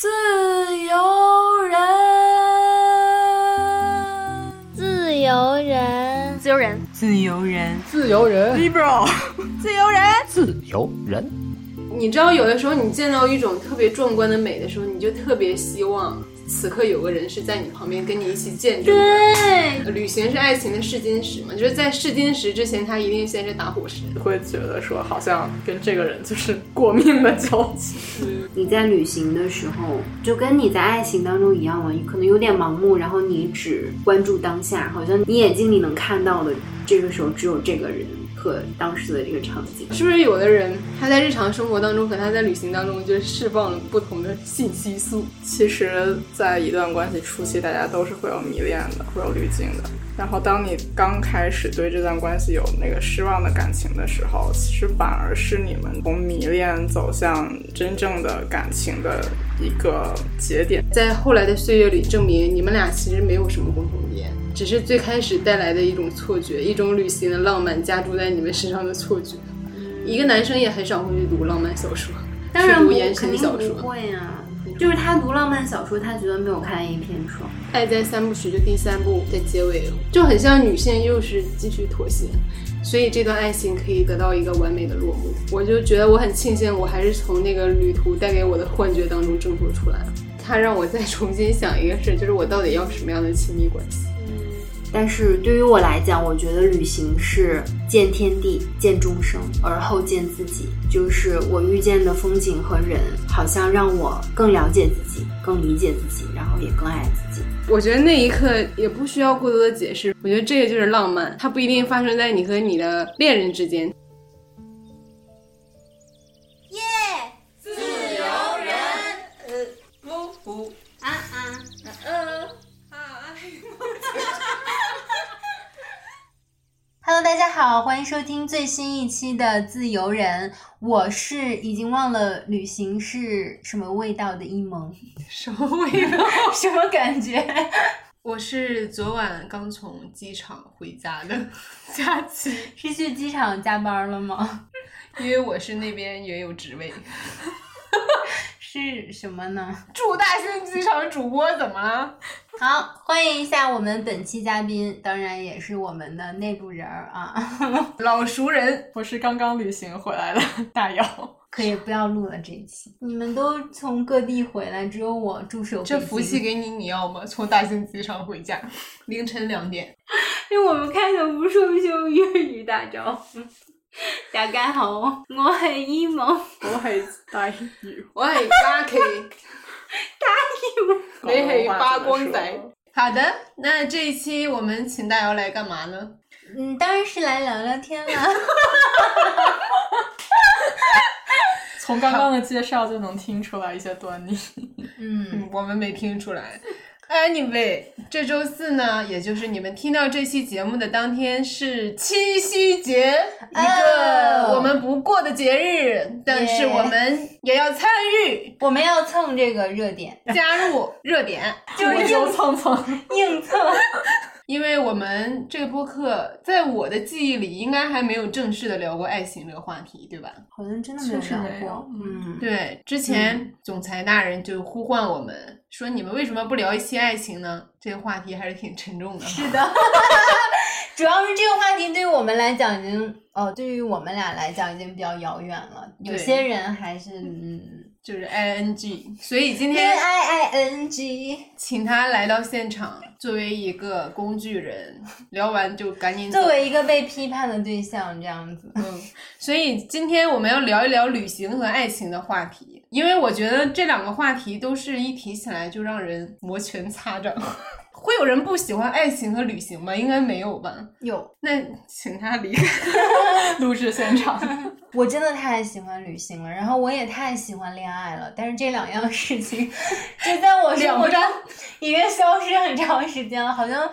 自由人，自由人，自由人，自由人，自由人，liberal，自由人，自由人。你知道，有的时候你见到一种特别壮观的美的时候，你就特别希望。此刻有个人是在你旁边，跟你一起见证。对，旅行是爱情的试金石嘛？就是在试金石之前，他一定先是打火石。会觉得说，好像跟这个人就是过命的交集。你在旅行的时候，就跟你在爱情当中一样了，可能有点盲目，然后你只关注当下，好像你眼睛里能看到的，这个时候只有这个人。和当时的这个场景，是不是有的人他在日常生活当中和他在旅行当中就释放了不同的信息素？其实，在一段关系初期，大家都是会有迷恋的，会有滤镜的。然后，当你刚开始对这段关系有那个失望的感情的时候，其实反而是你们从迷恋走向真正的感情的一个节点。在后来的岁月里，证明你们俩其实没有什么共同点。只是最开始带来的一种错觉，一种旅行的浪漫加注在你们身上的错觉。一个男生也很少会去读浪漫小说，当然读言情小说。不会啊，就是他读浪漫小说，他觉得没有看一篇爽。爱在三部曲就第三部在结尾，就很像女性又是继续妥协，所以这段爱情可以得到一个完美的落幕。我就觉得我很庆幸，我还是从那个旅途带给我的幻觉当中挣脱出来了。他让我再重新想一个事，就是我到底要什么样的亲密关系。但是对于我来讲，我觉得旅行是见天地、见众生，而后见自己。就是我遇见的风景和人，好像让我更了解自己，更理解自己，然后也更爱自己。我觉得那一刻也不需要过多的解释。我觉得这个就是浪漫，它不一定发生在你和你的恋人之间。Hello，大家好，欢迎收听最新一期的《自由人》，我是已经忘了旅行是什么味道的一萌，什么味道？什么感觉？我是昨晚刚从机场回家的 佳琪，是去机场加班了吗？因为我是那边也有职位。是什么呢？祝大兴机场主播怎么了？好，欢迎一下我们本期嘉宾，当然也是我们的内部人儿啊，老熟人。我是刚刚旅行回来的大姚，可以不要录了这一期。你们都从各地回来，只有我驻守。这福气给你，你要吗？从大兴机场回家，凌晨两点。因为我们开的不是用粤语大招呼。大家好，我系伊萌，我系大姚，我系嘉琪，大鱼，你系发光仔。好的，那这一期我们请大姚来干嘛呢？嗯，当然是来聊聊天了。从刚刚的介绍就能听出来一些端倪。嗯，我们没听出来。Anyway，这周四呢，也就是你们听到这期节目的当天是七夕节，一个我们不过的节日，但是我们也要参与，我们要蹭这个热点，加入热点，就是硬蹭蹭，硬蹭。因为我们这个播客，在我的记忆里，应该还没有正式的聊过爱情这个话题，对吧？好像真的没有聊过。嗯，对，之前总裁大人就呼唤我们说：“你们为什么不聊一期爱情呢？”这个话题还是挺沉重的。是的，主要是这个话题对于我们来讲已经，哦，对于我们俩来讲已经比较遥远了。有些人还是嗯。就是 i n g，所以今天 i i n g，请他来到现场，作为一个工具人，聊完就赶紧作为一个被批判的对象这样子。嗯，所以今天我们要聊一聊旅行和爱情的话题，因为我觉得这两个话题都是一提起来就让人摩拳擦掌。会有人不喜欢爱情和旅行吗？应该没有吧。有，那请他离开 录制现场。我真的太喜欢旅行了，然后我也太喜欢恋爱了，但是这两样事情就在我生活中已经消失很长时间了，好像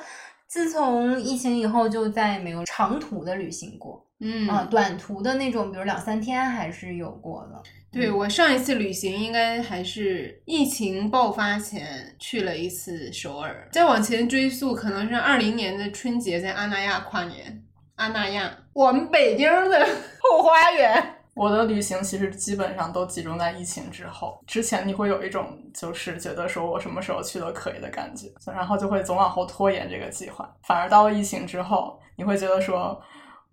自从疫情以后就再也没有长途的旅行过。嗯啊，短途的那种，比如两三天还是有过的。对我上一次旅行应该还是疫情爆发前去了一次首尔，再往前追溯，可能是二零年的春节在阿那亚跨年。阿那亚，我们北京的后花园。我的旅行其实基本上都集中在疫情之后，之前你会有一种就是觉得说我什么时候去都可以的感觉，然后就会总往后拖延这个计划。反而到了疫情之后，你会觉得说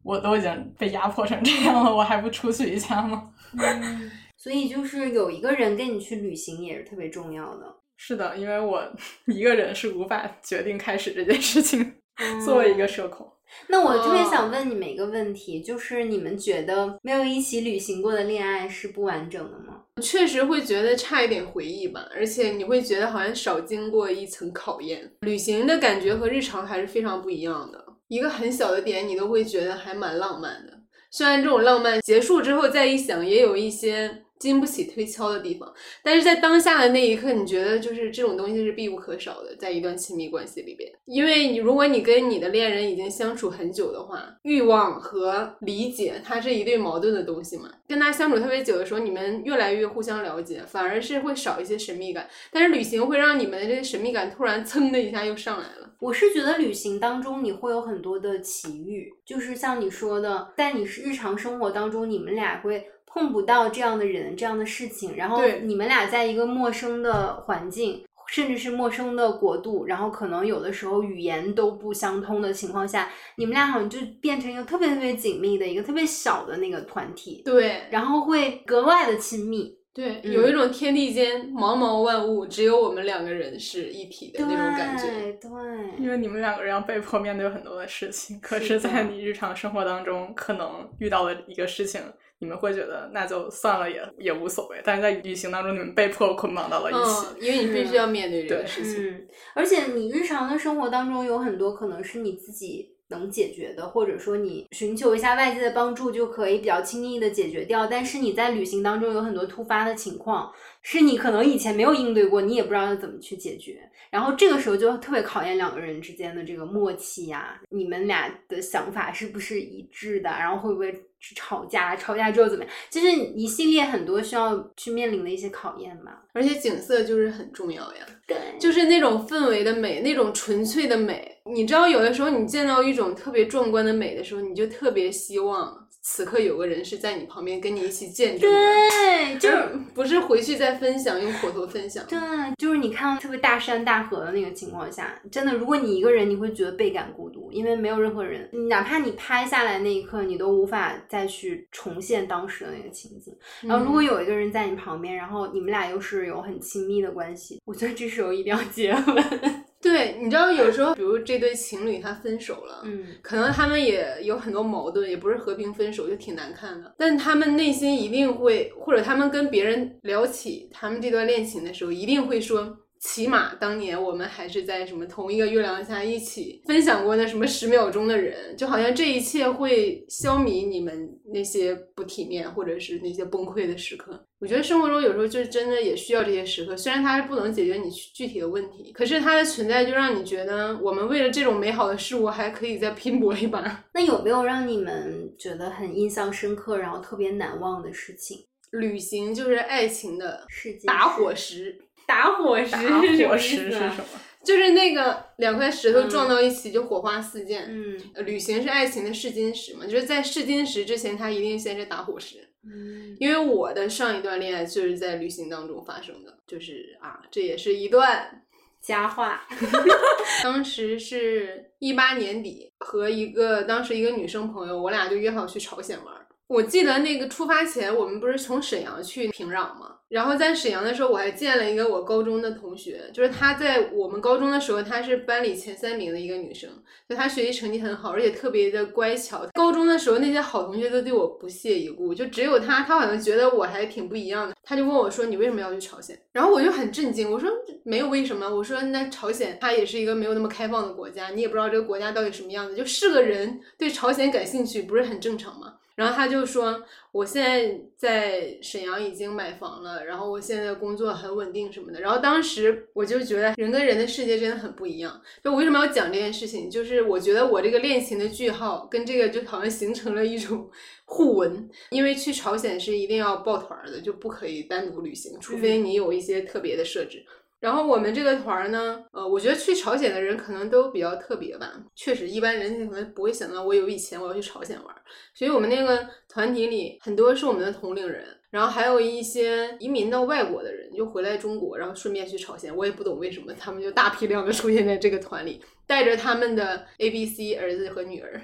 我都已经被压迫成这样了，我还不出去一下吗？嗯，所以就是有一个人跟你去旅行也是特别重要的。是的，因为我一个人是无法决定开始这件事情。作为一个社恐。那我特别想问你们一个问题，就是你们觉得没有一起旅行过的恋爱是不完整的吗？确实会觉得差一点回忆吧，而且你会觉得好像少经过一层考验。旅行的感觉和日常还是非常不一样的，一个很小的点你都会觉得还蛮浪漫的。虽然这种浪漫结束之后再一想，也有一些。经不起推敲的地方，但是在当下的那一刻，你觉得就是这种东西是必不可少的，在一段亲密关系里边。因为你如果你跟你的恋人已经相处很久的话，欲望和理解它是一对矛盾的东西嘛。跟他相处特别久的时候，你们越来越互相了解，反而是会少一些神秘感。但是旅行会让你们的这个神秘感突然噌的一下又上来了。我是觉得旅行当中你会有很多的奇遇，就是像你说的，在你日常生活当中，你们俩会。碰不到这样的人，这样的事情，然后你们俩在一个陌生的环境，甚至是陌生的国度，然后可能有的时候语言都不相通的情况下，你们俩好像就变成一个特别特别紧密的一个特别小的那个团体，对，然后会格外的亲密，对，有一种天地间茫茫万物，只有我们两个人是一体的那种感觉，对，因为你们两个人要被迫面对很多的事情，可是，在你日常生活当中可能遇到的一个事情。你们会觉得那就算了，也也无所谓。但是在旅行当中，你们被迫捆绑到了一起，因为你必须要面对这个事情。嗯，而且你日常的生活当中有很多可能是你自己能解决的，或者说你寻求一下外界的帮助就可以比较轻易的解决掉。但是你在旅行当中有很多突发的情况，是你可能以前没有应对过，你也不知道要怎么去解决。然后这个时候就特别考验两个人之间的这个默契呀，你们俩的想法是不是一致的？然后会不会？去吵架，吵架之后怎么样？就是一系列很多需要去面临的一些考验嘛。而且景色就是很重要呀，对，就是那种氛围的美，那种纯粹的美。你知道，有的时候你见到一种特别壮观的美的时候，你就特别希望。此刻有个人是在你旁边跟你一起见证，对，就是不是回去再分享，用口头分享。对，就是你看到特别大山大河的那个情况下，真的，如果你一个人，你会觉得倍感孤独，因为没有任何人，哪怕你拍下来那一刻，你都无法再去重现当时的那个情景。然后，如果有一个人在你旁边，然后你们俩又是有很亲密的关系，我觉得这时候一定要结吻。对，你知道有时候，比如这对情侣他分手了，嗯，可能他们也有很多矛盾，也不是和平分手，就挺难看的。但他们内心一定会，或者他们跟别人聊起他们这段恋情的时候，一定会说。起码当年我们还是在什么同一个月亮下一起分享过那什么十秒钟的人，就好像这一切会消弭你们那些不体面或者是那些崩溃的时刻。我觉得生活中有时候就真的也需要这些时刻，虽然它是不能解决你具体的问题，可是它的存在就让你觉得我们为了这种美好的事物还可以再拼搏一把。那有没有让你们觉得很印象深刻，然后特别难忘的事情？旅行就是爱情的打火石。打火石是火石是什么？就是那个两块石头撞到一起就火花四溅。嗯，旅行是爱情的试金石嘛？就是在试金石之前，它一定先是打火石。嗯，因为我的上一段恋爱就是在旅行当中发生的，就是啊，这也是一段佳话。当时是一八年底，和一个当时一个女生朋友，我俩就约好去朝鲜玩。我记得那个出发前，我们不是从沈阳去平壤吗？然后在沈阳的时候，我还见了一个我高中的同学，就是她在我们高中的时候，她是班里前三名的一个女生，就她学习成绩很好，而且特别的乖巧。高中的时候，那些好同学都对我不屑一顾，就只有她，她好像觉得我还挺不一样的。她就问我说：“你为什么要去朝鲜？”然后我就很震惊，我说：“没有为什么。”我说：“那朝鲜它也是一个没有那么开放的国家，你也不知道这个国家到底什么样子，就是个人对朝鲜感兴趣，不是很正常吗？”然后他就说：“我现在在沈阳已经买房了，然后我现在工作很稳定什么的。”然后当时我就觉得人跟人的世界真的很不一样。就我为什么要讲这件事情？就是我觉得我这个恋情的句号跟这个就好像形成了一种互文。因为去朝鲜是一定要抱团的，就不可以单独旅行，除非你有一些特别的设置。然后我们这个团儿呢，呃，我觉得去朝鲜的人可能都比较特别吧。确实，一般人可能不会想到我有以前我要去朝鲜玩儿，所以我们那个团体里很多是我们的同龄人，然后还有一些移民到外国的人，就回来中国，然后顺便去朝鲜。我也不懂为什么他们就大批量的出现在这个团里，带着他们的 A、B、C 儿子和女儿，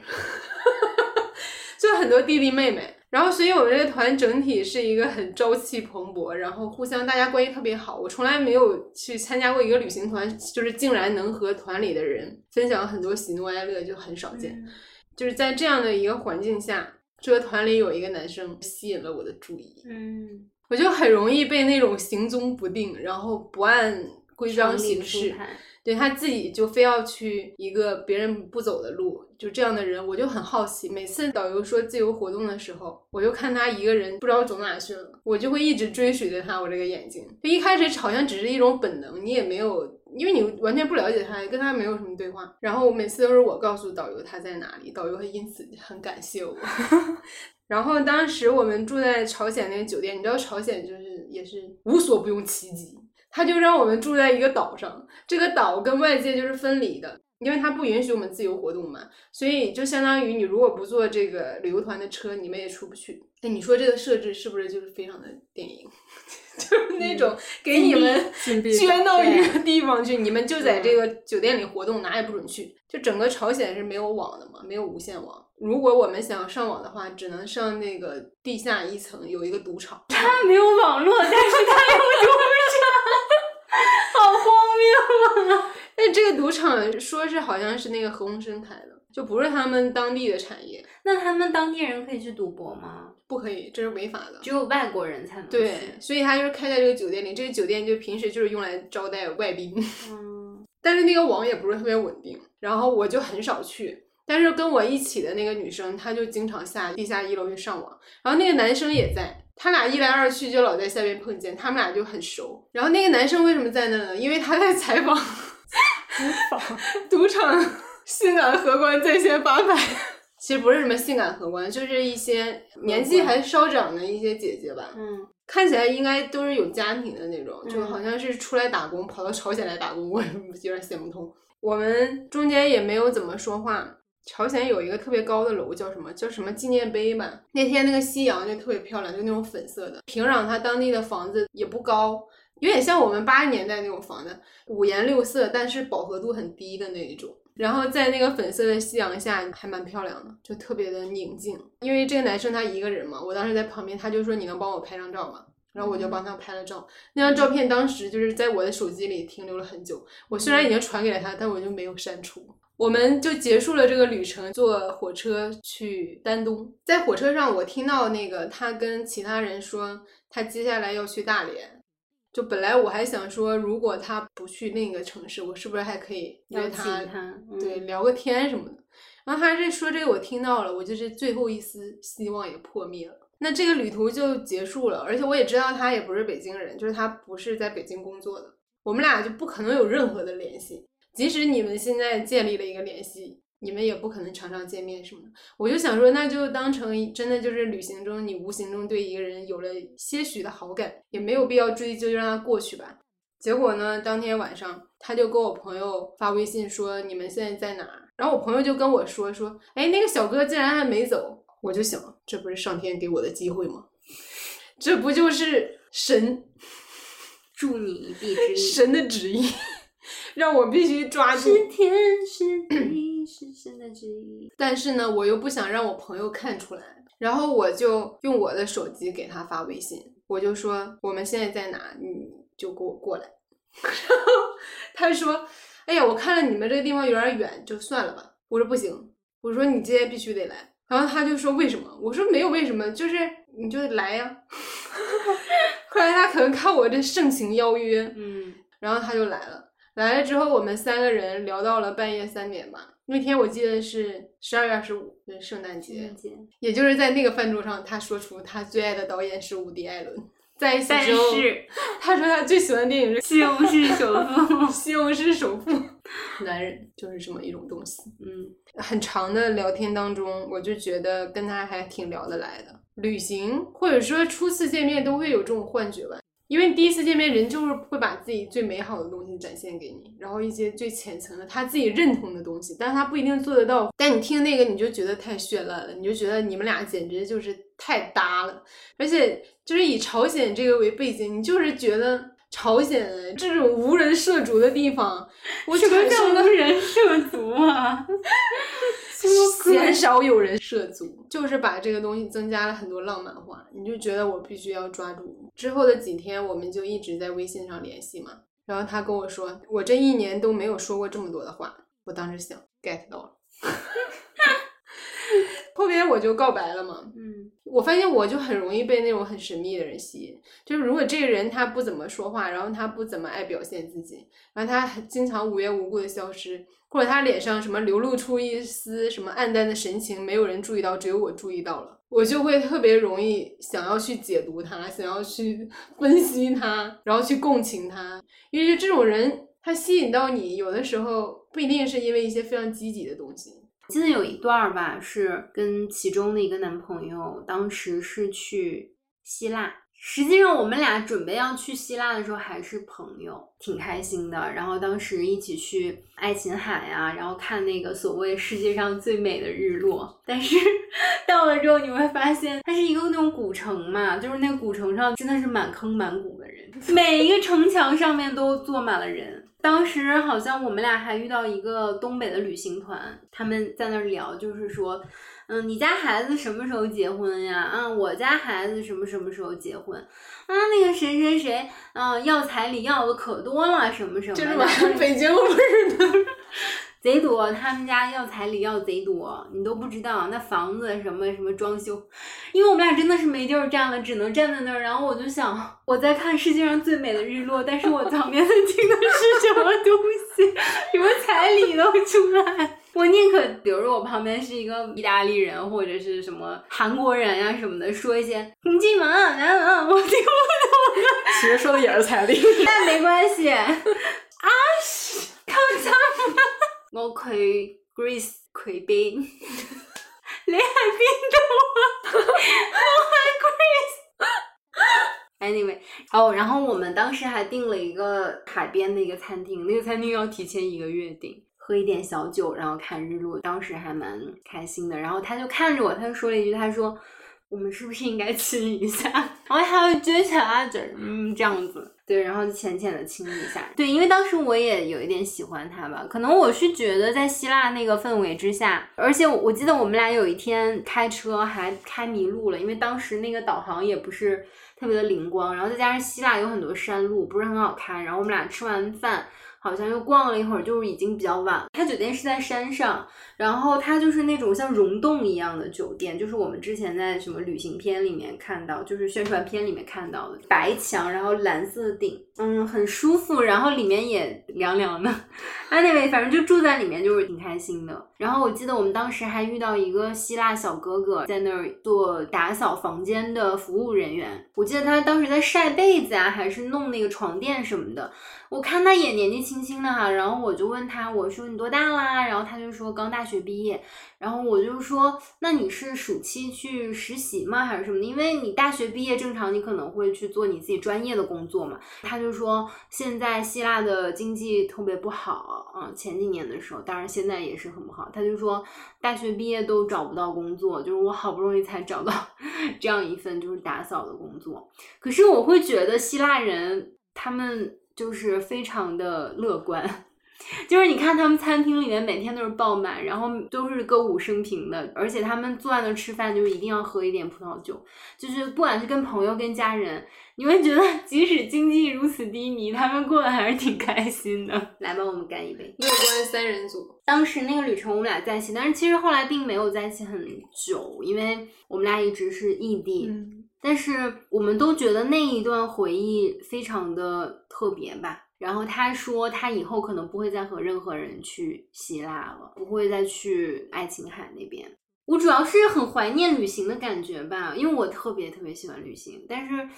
就很多弟弟妹妹。然后，所以我们这个团整体是一个很朝气蓬勃，然后互相大家关系特别好。我从来没有去参加过一个旅行团，就是竟然能和团里的人分享很多喜怒哀乐，就很少见。就是在这样的一个环境下，这个团里有一个男生吸引了我的注意，嗯，我就很容易被那种行踪不定，然后不按规章形式，对他自己就非要去一个别人不走的路，就这样的人，我就很好奇。每次导游说自由活动的时候，我就看他一个人不知道走哪去了，我就会一直追随着他。我这个眼睛，就一开始好像只是一种本能，你也没有，因为你完全不了解他，跟他没有什么对话。然后每次都是我告诉导游他在哪里，导游会因此很感谢我。然后当时我们住在朝鲜那个酒店，你知道朝鲜就是也是无所不用其极。他就让我们住在一个岛上，这个岛跟外界就是分离的，因为他不允许我们自由活动嘛，所以就相当于你如果不坐这个旅游团的车，你们也出不去。那，你说这个设置是不是就是非常的电影？就是那种给你们 捐到一个地方去，你们就在这个酒店里活动，哪也不准去。就整个朝鲜是没有网的嘛，没有无线网。如果我们想上网的话，只能上那个地下一层有一个赌场。他没有网络，但是他有赌场，好荒谬啊！但这个赌场说是好像是那个何鸿燊开的，就不是他们当地的产业。那他们当地人可以去赌博吗？不可以，这是违法的。只有外国人才能对，所以他就是开在这个酒店里。这个酒店就平时就是用来招待外宾。嗯，但是那个网也不是特别稳定，然后我就很少去。但是跟我一起的那个女生，她就经常下地下一楼去上网。然后那个男生也在，他俩一来二去就老在下面碰见，他们俩就很熟。然后那个男生为什么在那呢？因为他在采访赌场性感荷官在线发牌。其实不是什么性感荷官，就是一些年纪还稍长的一些姐姐吧。嗯，看起来应该都是有家庭的那种，就好像是出来打工，跑到朝鲜来打工，我 有点想不通。我们中间也没有怎么说话。朝鲜有一个特别高的楼，叫什么？叫什么纪念碑吧？那天那个夕阳就特别漂亮，就那种粉色的。平壤它当地的房子也不高，有点像我们八十年代那种房子，五颜六色，但是饱和度很低的那一种。然后在那个粉色的夕阳下，还蛮漂亮的，就特别的宁静。因为这个男生他一个人嘛，我当时在旁边，他就说你能帮我拍张照吗？然后我就帮他拍了照。那张照片当时就是在我的手机里停留了很久。我虽然已经传给了他，但我就没有删除。我们就结束了这个旅程，坐火车去丹东。在火车上，我听到那个他跟其他人说，他接下来要去大连。就本来我还想说，如果他不去另一个城市，我是不是还可以约他，对，聊个天什么的。然后他这说这个我听到了，我就是最后一丝希望也破灭了。那这个旅途就结束了，而且我也知道他也不是北京人，就是他不是在北京工作的，我们俩就不可能有任何的联系。即使你们现在建立了一个联系，你们也不可能常常见面什么的。我就想说，那就当成真的就是旅行中你无形中对一个人有了些许的好感，也没有必要追究，就让他过去吧。结果呢，当天晚上他就跟我朋友发微信说：“你们现在在哪儿？”然后我朋友就跟我说：“说，哎，那个小哥竟然还没走。”我就想，这不是上天给我的机会吗？这不就是神助你一臂之力，神的旨意。让我必须抓住，是天是地是神的旨意。但是呢，我又不想让我朋友看出来，然后我就用我的手机给他发微信，我就说我们现在在哪，你就给我过来。然后他说：“哎呀，我看了你们这个地方有点远，就算了吧。”我说：“不行，我说你今天必须得来。”然后他就说：“为什么？”我说：“没有为什么，就是你就来呀。” 后来他可能看我这盛情邀约，嗯，然后他就来了。来了之后，我们三个人聊到了半夜三点吧。那天我记得是十二月二十五，是，圣诞节，也就是在那个饭桌上，他说出他最爱的导演是伍迪·艾伦。在一起之后，他说他最喜欢的电影是《西红柿首富》。西红柿首富，男人就是这么一种东西。嗯，很长的聊天当中，我就觉得跟他还挺聊得来的。旅行或者说初次见面都会有这种幻觉吧。因为第一次见面，人就是会把自己最美好的东西展现给你，然后一些最浅层的他自己认同的东西，但是他不一定做得到。但你听那个，你就觉得太绚烂了，你就觉得你们俩简直就是太搭了，而且就是以朝鲜这个为背景，你就是觉得朝鲜这种无人涉足的地方，我什么产生了叫无人涉足啊？鲜少有人涉足，就是把这个东西增加了很多浪漫化，你就觉得我必须要抓住。之后的几天，我们就一直在微信上联系嘛。然后他跟我说，我这一年都没有说过这么多的话。我当时想 get 到了，后边我就告白了嘛。嗯，我发现我就很容易被那种很神秘的人吸引，就是如果这个人他不怎么说话，然后他不怎么爱表现自己，然后他很经常无缘无故的消失，或者他脸上什么流露出一丝什么暗淡的神情，没有人注意到，只有我注意到了，我就会特别容易想要去解读他，想要去 分析他，然后去共情他，因为就这种人，他吸引到你，有的时候不一定是因为一些非常积极的东西。记得有一段儿吧，是跟其中的一个男朋友，当时是去希腊。实际上，我们俩准备要去希腊的时候还是朋友，挺开心的。然后当时一起去爱琴海呀、然后看那个所谓世界上最美的日落。但是 到了之后，你会发现它是一个那种古城嘛，就是那个古城上真的是满坑满谷，每一个城墙上面都坐满了人。当时好像我们俩还遇到一个东北的旅行团，他们在那儿聊，就是说，嗯，你家孩子什么时候结婚呀？啊，我家孩子什么什么时候结婚？啊，那个谁谁谁，嗯、要彩礼要的可多了，什么什么的。就是嘛，北京味儿的。贼多，他们家要彩礼要贼多，你都不知道那房子什么什么装修，因为我们俩真的是没地儿站了，只能站在那儿。然后我就想，我在看世界上最美的日落，但是我旁边的听的是什么东西？什么彩礼都出来。我宁可，比如说我旁边是一个意大利人或者是什么韩国人呀、什么的，说一些你进门啊，来啊，我听不懂。其实说的也是彩礼。但没关系。啊，靠啥？我去 Greece 佢邊，你喺邊度啊？我喺 Greece。Anyway，哦，然后我们当时还订了一个海边的一个餐厅，那个餐厅要提前一个月订。喝一点小酒，然后看日落，当时还蛮开心的。然后他就看着我，他就说了一句，他说：“我们是不是应该亲一下？” 然后他就撅起牙嘴，嗯，这样子。对，然后就浅浅的亲了一下。对，因为当时我也有一点喜欢他吧，可能我是觉得在希腊那个氛围之下，而且我我記得我们俩有一天开车还开迷路了，因为当时那个导航也不是特别的灵光，然后再加上希腊有很多山路，不是很好开，然后我们俩吃完饭。好像又逛了一会儿，就是已经比较晚了。他酒店是在山上，然后它就是那种像溶洞一样的酒店，就是我们之前在什么旅行片里面看到，就是宣传片里面看到的，白墙，然后蓝色顶，嗯，很舒服，然后里面也凉凉的。Anyway，反正就住在里面，就是挺开心的。然后我记得我们当时还遇到一个希腊小哥哥在那儿做打扫房间的服务人员，我记得他当时在晒被子啊，还是弄那个床垫什么的。我看他也年纪轻轻的哈，然后我就问他，我说你多大啦？然后他就说刚大学学毕业。然后我就说，那你是暑期去实习吗，还是什么的？因为你大学毕业，正常你可能会去做你自己专业的工作嘛。他就说：“现在希腊的经济特别不好，嗯，前几年的时候，当然现在也是很不好。他就说，大学毕业都找不到工作，就是我好不容易才找到 这样一份就是打扫的工作。可是我会觉得希腊人他们就是非常的乐观。就是你看他们餐厅里面每天都是爆满，然后都是歌舞升平的，而且他们坐在那吃饭就一定要喝一点葡萄酒，就是不管是跟朋友跟家人，你会觉得即使经济如此低迷，他们过得还是挺开心的。来吧，我们干一杯。乐观三人组。当时那个旅程我们俩在一起，但是其实后来并没有在一起很久，因为我们俩一直是异地。嗯，但是我们都觉得那一段回忆非常的特别吧。然后他说他以后可能不会再和任何人去希腊了，不会再去爱琴海那边。我主要是很怀念旅行的感觉吧，因为我特别特别喜欢旅行，但是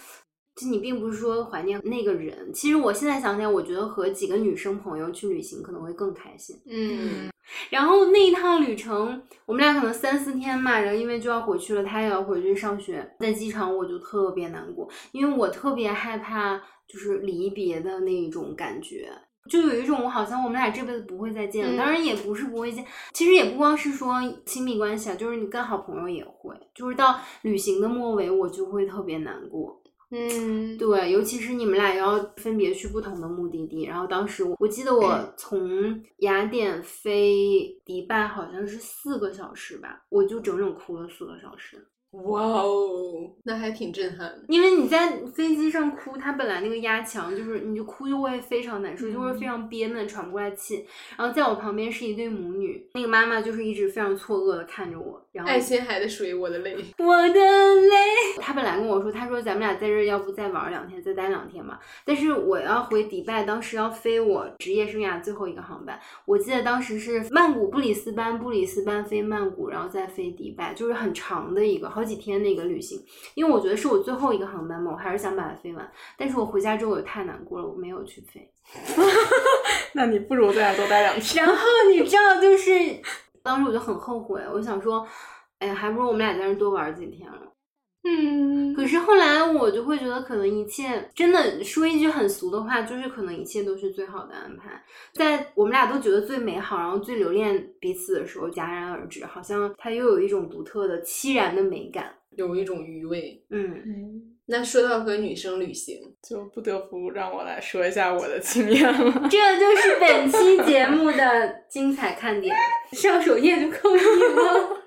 就你并不是说怀念那个人。其实我现在想起来，我觉得和几个女生朋友去旅行可能会更开心。嗯，然后那一趟旅程，我们俩可能三四天嘛，然后因为就要回去了，他也要回去上学，在机场我就特别难过，因为我特别害怕就是离别的那种感觉。就有一种好像我们俩这辈子不会再见了，嗯当然也不是不会见，其实也不光是说亲密关系啊，就是你跟好朋友也会，就是到旅行的末尾，我就会特别难过。嗯，对，尤其是你们俩要分别去不同的目的地，然后当时我我记得我从雅典飞迪拜好像是四个小时吧，我就整整哭了四个小时。哇哦，那还挺震撼的。因为你在飞机上哭，它本来那个压强就是你就哭就会非常难受，就会非常憋闷，喘不过来气。然后在我旁边是一对母女，那个妈妈就是一直非常错愕的看着我，然后爱琴海的水，我的泪。我的泪。他本来跟我说，他说咱们俩在这儿要不再玩两天，再待两天嘛。但是我要回迪拜，当时要飞我职业生涯最后一个航班。我记得当时是曼谷布里斯班，布里斯班飞曼谷，然后再飞迪拜，就是很长的一个好几天的一个旅行。因为我觉得是我最后一个航班嘛，我还是想把它飞完。但是我回家之后我太难过了，我没有去飞。那你不如在那多待两天。然后你知道，就是当时我就很后悔，我想说，哎呀，还不如我们俩在那多玩几天了。嗯，可是后来我就会觉得，可能一切真的说一句很俗的话，就是可能一切都是最好的安排，在我们俩都觉得最美好，然后最留恋彼此的时候戛然而止，好像它又有一种独特的凄然的美感。有一种余味。嗯，那说到和女生旅行，就不得不让我来说一下我的经验了。这就是本期节目的精彩看点，上首页就扣一了。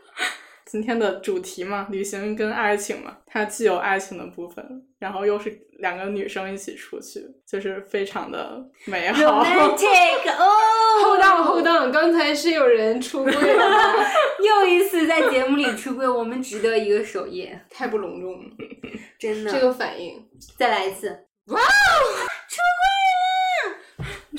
今天的主题嘛，旅行跟爱情嘛，它既有爱情的部分，然后又是两个女生一起出去，就是非常的美好。Romantic 哦，后档后档，刚才是有人出柜了吗？又一次在节目里出柜，我们值得一个首页，太不隆重了，真的。这个反应再来一次，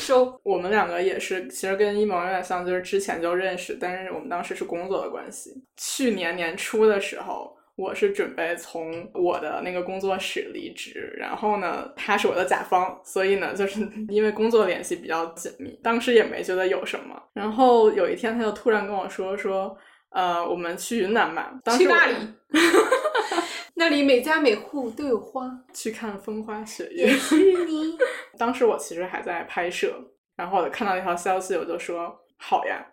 收。我们两个也是，其实跟一萌有点像，就是之前就认识，但是我们当时是工作的关系。去年年初的时候，我是准备从我的那个工作室离职，然后呢，他是我的甲方，所以呢，就是 因为工作联系比较紧密，当时也没觉得有什么。然后有一天，他就突然跟我说说，呃，我们去云南吧。当时我去那里，那里每家每户都有花。去看风花雪也月。是你。当时我其实还在拍摄，然后我看到一条消息，我就说好呀，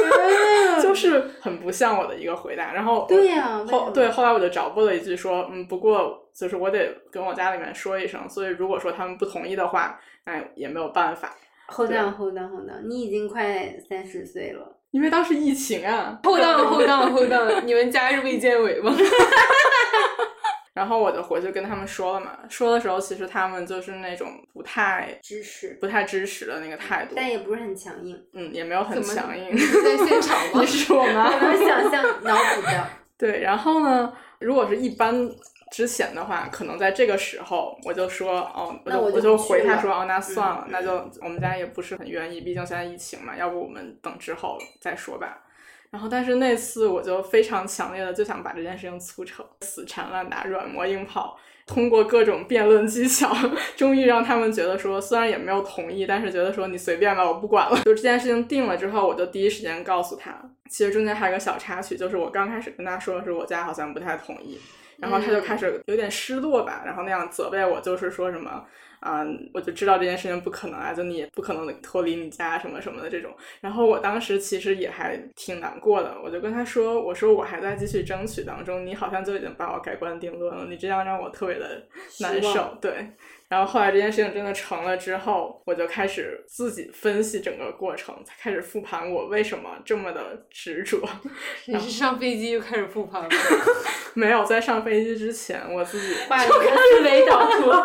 就是很不像我的一个回答。然后对呀后对后来我就找补了一句说，嗯，不过就是我得跟我家里面说一声，所以如果说他们不同意的话，那也没有办法，Hold on, hold on, hold on！你已经快三十岁了，因为当时疫情啊。后档后档后档，你们家是卫健委吗？然后我就回去跟他们说了嘛，说的时候其实他们就是那种不太支持，不太支持的那个态度，但也不是很强硬。嗯，也没有很强硬。在现场吗你？是我妈我能想象脑补的，对，然后呢，如果是一般之前的话，可能在这个时候我就说，哦，我那就就我就回他说，哦，那算了，嗯那就我们家也不是很愿意，毕竟现在疫情嘛，要不我们等之后再说吧。然后，但是那次我就非常强烈的就想把这件事情促成，死缠烂打，软磨硬泡，通过各种辩论技巧，终于让他们觉得说，虽然也没有同意，但是觉得说你随便吧，我不管了。就这件事情定了之后，我就第一时间告诉他。其实中间还有个小插曲，就是我刚开始跟他说的是我家好像不太同意，然后他就开始有点失落吧，然后那样责备我，就是说什么。嗯，我就知道这件事情不可能啊，就你也不可能脱离你家什么什么的这种。然后我当时其实也还挺难过的，我就跟他说：“我说我还在继续争取当中，你好像就已经把我改观定论了，你这样让我特别的难受。”对。然后后来这件事情真的成了之后，我就开始自己分析整个过程，才开始复盘我为什么这么的执着。你是上飞机就开始复盘了？没有在上飞机之前，我自己把你的思维导图。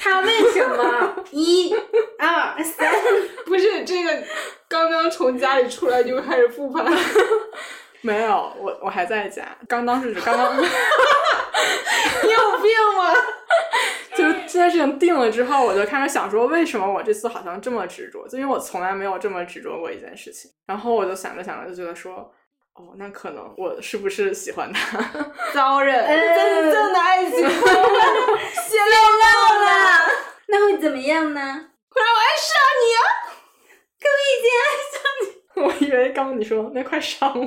他为什么？一、二、三，不是这个，刚刚从家里出来就开始复盘。没有，我我还在家，刚当时是刚刚。你有病吗？就是这件事情定了之后，我就开始想说，为什么我这次好像这么执着？就因为我从来没有这么执着过一件事情。然后我就想着想着就觉得说，哦，那可能我是不是喜欢他？遭人真正的爱情泄露了，那会怎么样呢？会让我爱上你啊！我以为刚刚你说那快伤我，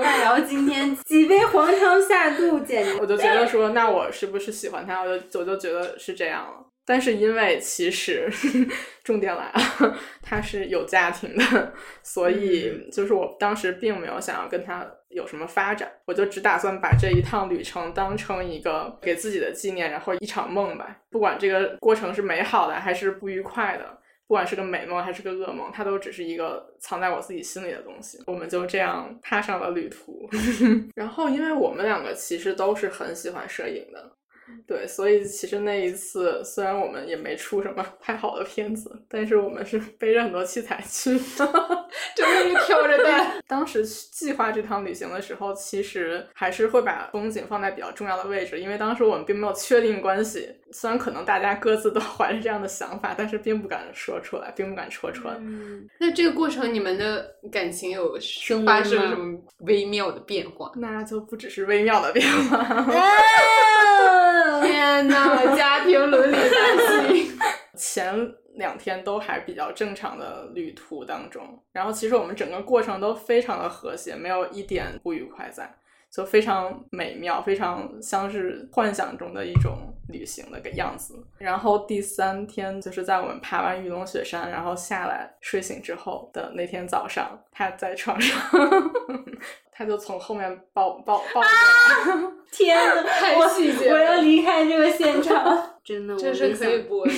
大姚今天几杯黄汤下肚，简直我就觉得说，那我是不是喜欢他？我就我就觉得是这样了。但是因为其实 重点来了，他是有家庭的，所以就是我当时并没有想要跟他有什么发展，我就只打算把这一趟旅程当成一个给自己的纪念，然后一场梦吧。不管这个过程是美好的还是不愉快的，不管是个美梦还是个噩梦，它都只是一个藏在我自己心里的东西。我们就这样踏上了旅途。然后，因为我们两个其实都是很喜欢摄影的。对，所以其实那一次，虽然我们也没出什么 太好的片子，但是我们是背着很多器材去的，真的是挑着担。当时计划这趟旅行的时候，其实还是会把风景放在比较重要的位置，因为当时我们并没有确定关系。虽然可能大家各自都 怀着这样的想法，但是并不敢说出来，并不敢戳穿。那这个过程，你们的感情有发生吗什么微妙的变化？那就不只是微妙的变化，天呐，家庭伦理关系。前两天都还比较正常的旅途当中，然后其实我们整个过程都非常的和谐，没有一点不愉快在，就非常美妙，非常像是幻想中的一种旅行的个样子。然后第三天就是在我们爬完玉龙雪山，然后下来睡醒之后的那天早上，他在床上，他就从后面抱抱抱着我。天呐，太细节了我要离开这个现场。真的，这是可以播的，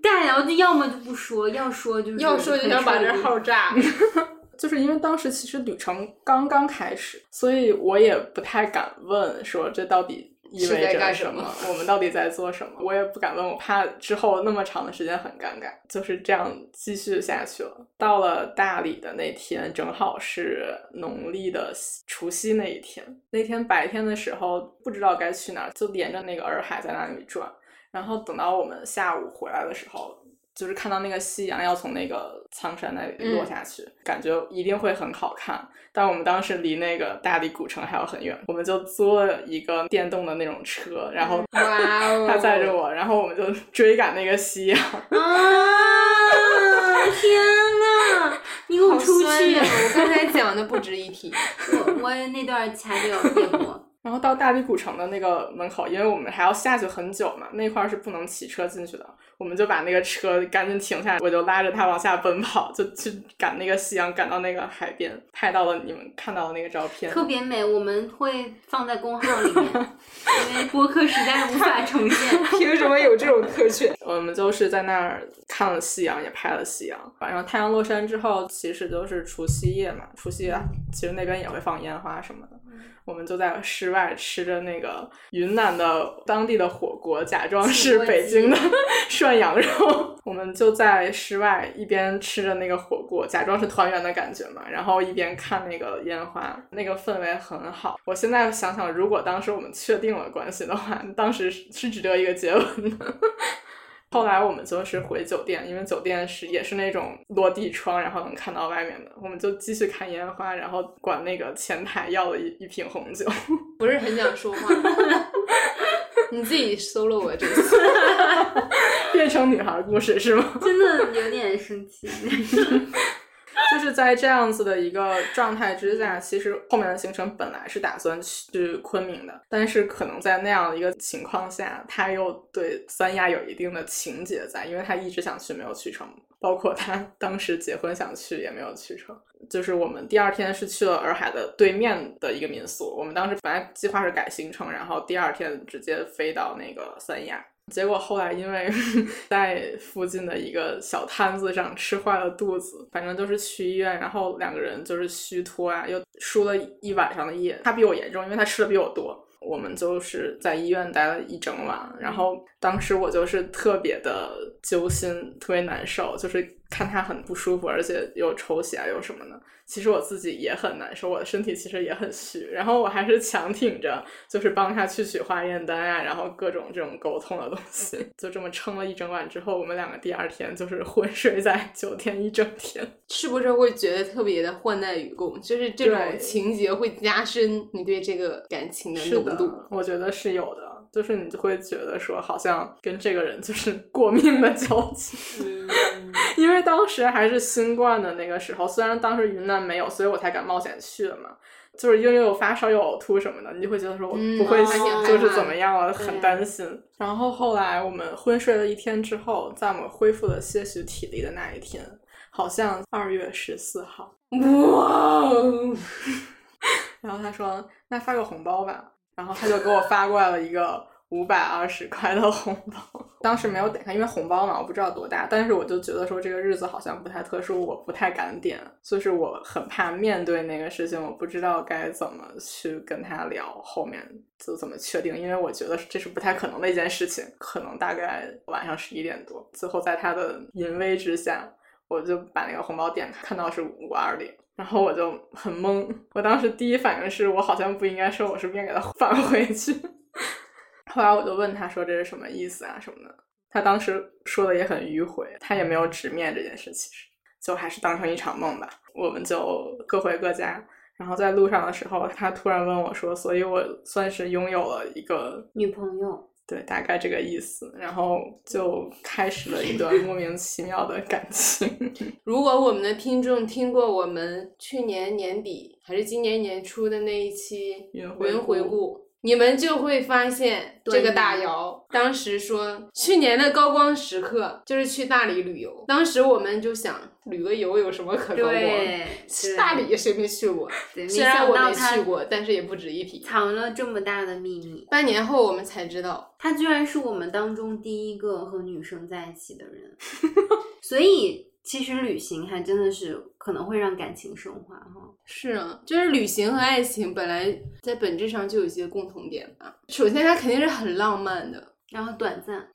大姚就要么就不说，要说就是要说就想把这号炸。就是因为当时其实旅程刚刚开始，所以我也不太敢问说这到底意味着什么我们到底在做什么？我也不敢问，我怕之后那么长的时间很尴尬。就是这样继续下去了。到了大理的那天，正好是农历的除夕那一天。那天白天的时候不知道该去哪儿，就连着那个洱海在那里转。然后等到我们下午回来的时候，就是看到那个夕阳要从那个苍山那里落下去，感觉一定会很好看。但我们当时离那个大理古城还有很远，我们就租了一个电动的那种车，然后哇哦，他载着我，然后我们就追赶那个夕阳。啊！天呐，你给我好出去！我刚才讲的不值一提。我我那段掐掉芥末。然后到大理古城的那个门口，因为我们还要下去很久嘛，那块儿是不能骑车进去的，我们就把那个车赶紧停下来，我就拉着他往下奔跑，就去赶那个夕阳，赶到那个海边，拍到了你们看到的那个照片。特别美，我们会放在公号里面，因为播客实在是无法呈现。凭什么有这种特权？我们就是在那儿看了夕阳，也拍了夕阳。晚上太阳落山之后，其实就是除夕夜嘛。除夕夜其实那边也会放烟花什么的。我们就在室外吃着那个云南的当地的火锅，假装是北京的 涮羊肉。我们就在室外一边吃着那个火锅，假装是团圆的感觉嘛，然后一边看那个烟花，那个氛围很好。我现在想想，如果当时我们确定了关系的话，当时是是值得一个结吻的。后来我们就是回酒店，因为酒店是也是那种落地窗，然后能看到外面的。我们就继续看烟花，然后管那个前台要了一一瓶红酒。不是很想说话。你自己 solo 我这次，变成女孩故事是吗？真的有点生气。就是在这样子的一个状态之下，其实后面的行程本来是打算去昆明的，但是可能在那样的一个情况下，他又对三亚有一定的情结在，因为他一直想去没有去成，包括他当时结婚想去也没有去成。就是我们第二天是去了洱海的对面的一个民宿，我们当时本来计划是改行程，然后第二天直接飞到那个三亚。结果后来因为 在附近的一个小摊子上吃坏了肚子，反正就是去医院，然后两个人就是虚脱啊，又输了一晚上的液。他比我严重，因为他吃的比我多。我们就是在医院待了一整晚，然后当时我就是特别的揪心，特别难受，就是看他很不舒服，而且又抽血啊又什么的。其实我自己也很难受，我的身体其实也很虚，然后我还是强挺着，就是帮他去取化验单啊，然后各种这种沟通的东西，就这么撑了一整晚之后，我们两个第二天就是昏睡在酒店一整天。是不是会觉得特别的患难与共？就是这种情节会加深你对这个感情的浓度。，我觉得是有的，就是你就会觉得说，好像跟这个人就是过 命的交集。因为当时还是新冠的那个时候，虽然当时云南没有，所以我才敢冒险去的嘛。就是因为有发烧、有呕吐什么的，你就会觉得说我嗯不会就是怎么样了，很担心。然后后来我们昏睡了一天之后，在我们恢复了些许体力的那一天，好像二月十四号，哇哦！然后他说：“那发个红包吧。”然后他就给我发过来了一个五百二十块的红包。当时没有点开，因为红包嘛，我不知道多大。但是我就觉得说这个日子好像不太特殊，我不太敢点，就是我很怕面对那个事情，我不知道该怎么去跟他聊，后面就怎么确定，因为我觉得这是不太可能的一件事情。可能大概晚上十一点多，最后在他的淫威之下，我就把那个红包点开，看到是五二零。然后我就很懵，我当时第一反应是我好像不应该收，我是不是应该给他返回去？后来我就问他说这是什么意思啊什么的，他当时说的也很迂回，他也没有直面这件事，其实就还是当成一场梦吧。我们就各回各家，然后在路上的时候，他突然问我说，所以我算是拥有了一个女朋友，对，大概这个意思，然后就开始了一段莫名其妙的感情。如果我们的听众听过我们去年年底还是今年年初的那一期云回顾，你们就会发现这个大姚当时说，去年的高光时刻就是去大理旅游。当时我们就想，旅个游有什么可高光？大理谁没去过？虽然我没去过，但是也不值一提。藏了这么大的秘密，半年后我们才知道，他居然是我们当中第一个和女生在一起的人，所以其实旅行还真的是可能会让感情升华哈。是啊，就是旅行和爱情本来在本质上就有一些共同点吧。首先，它肯定是很浪漫的，然后短暂，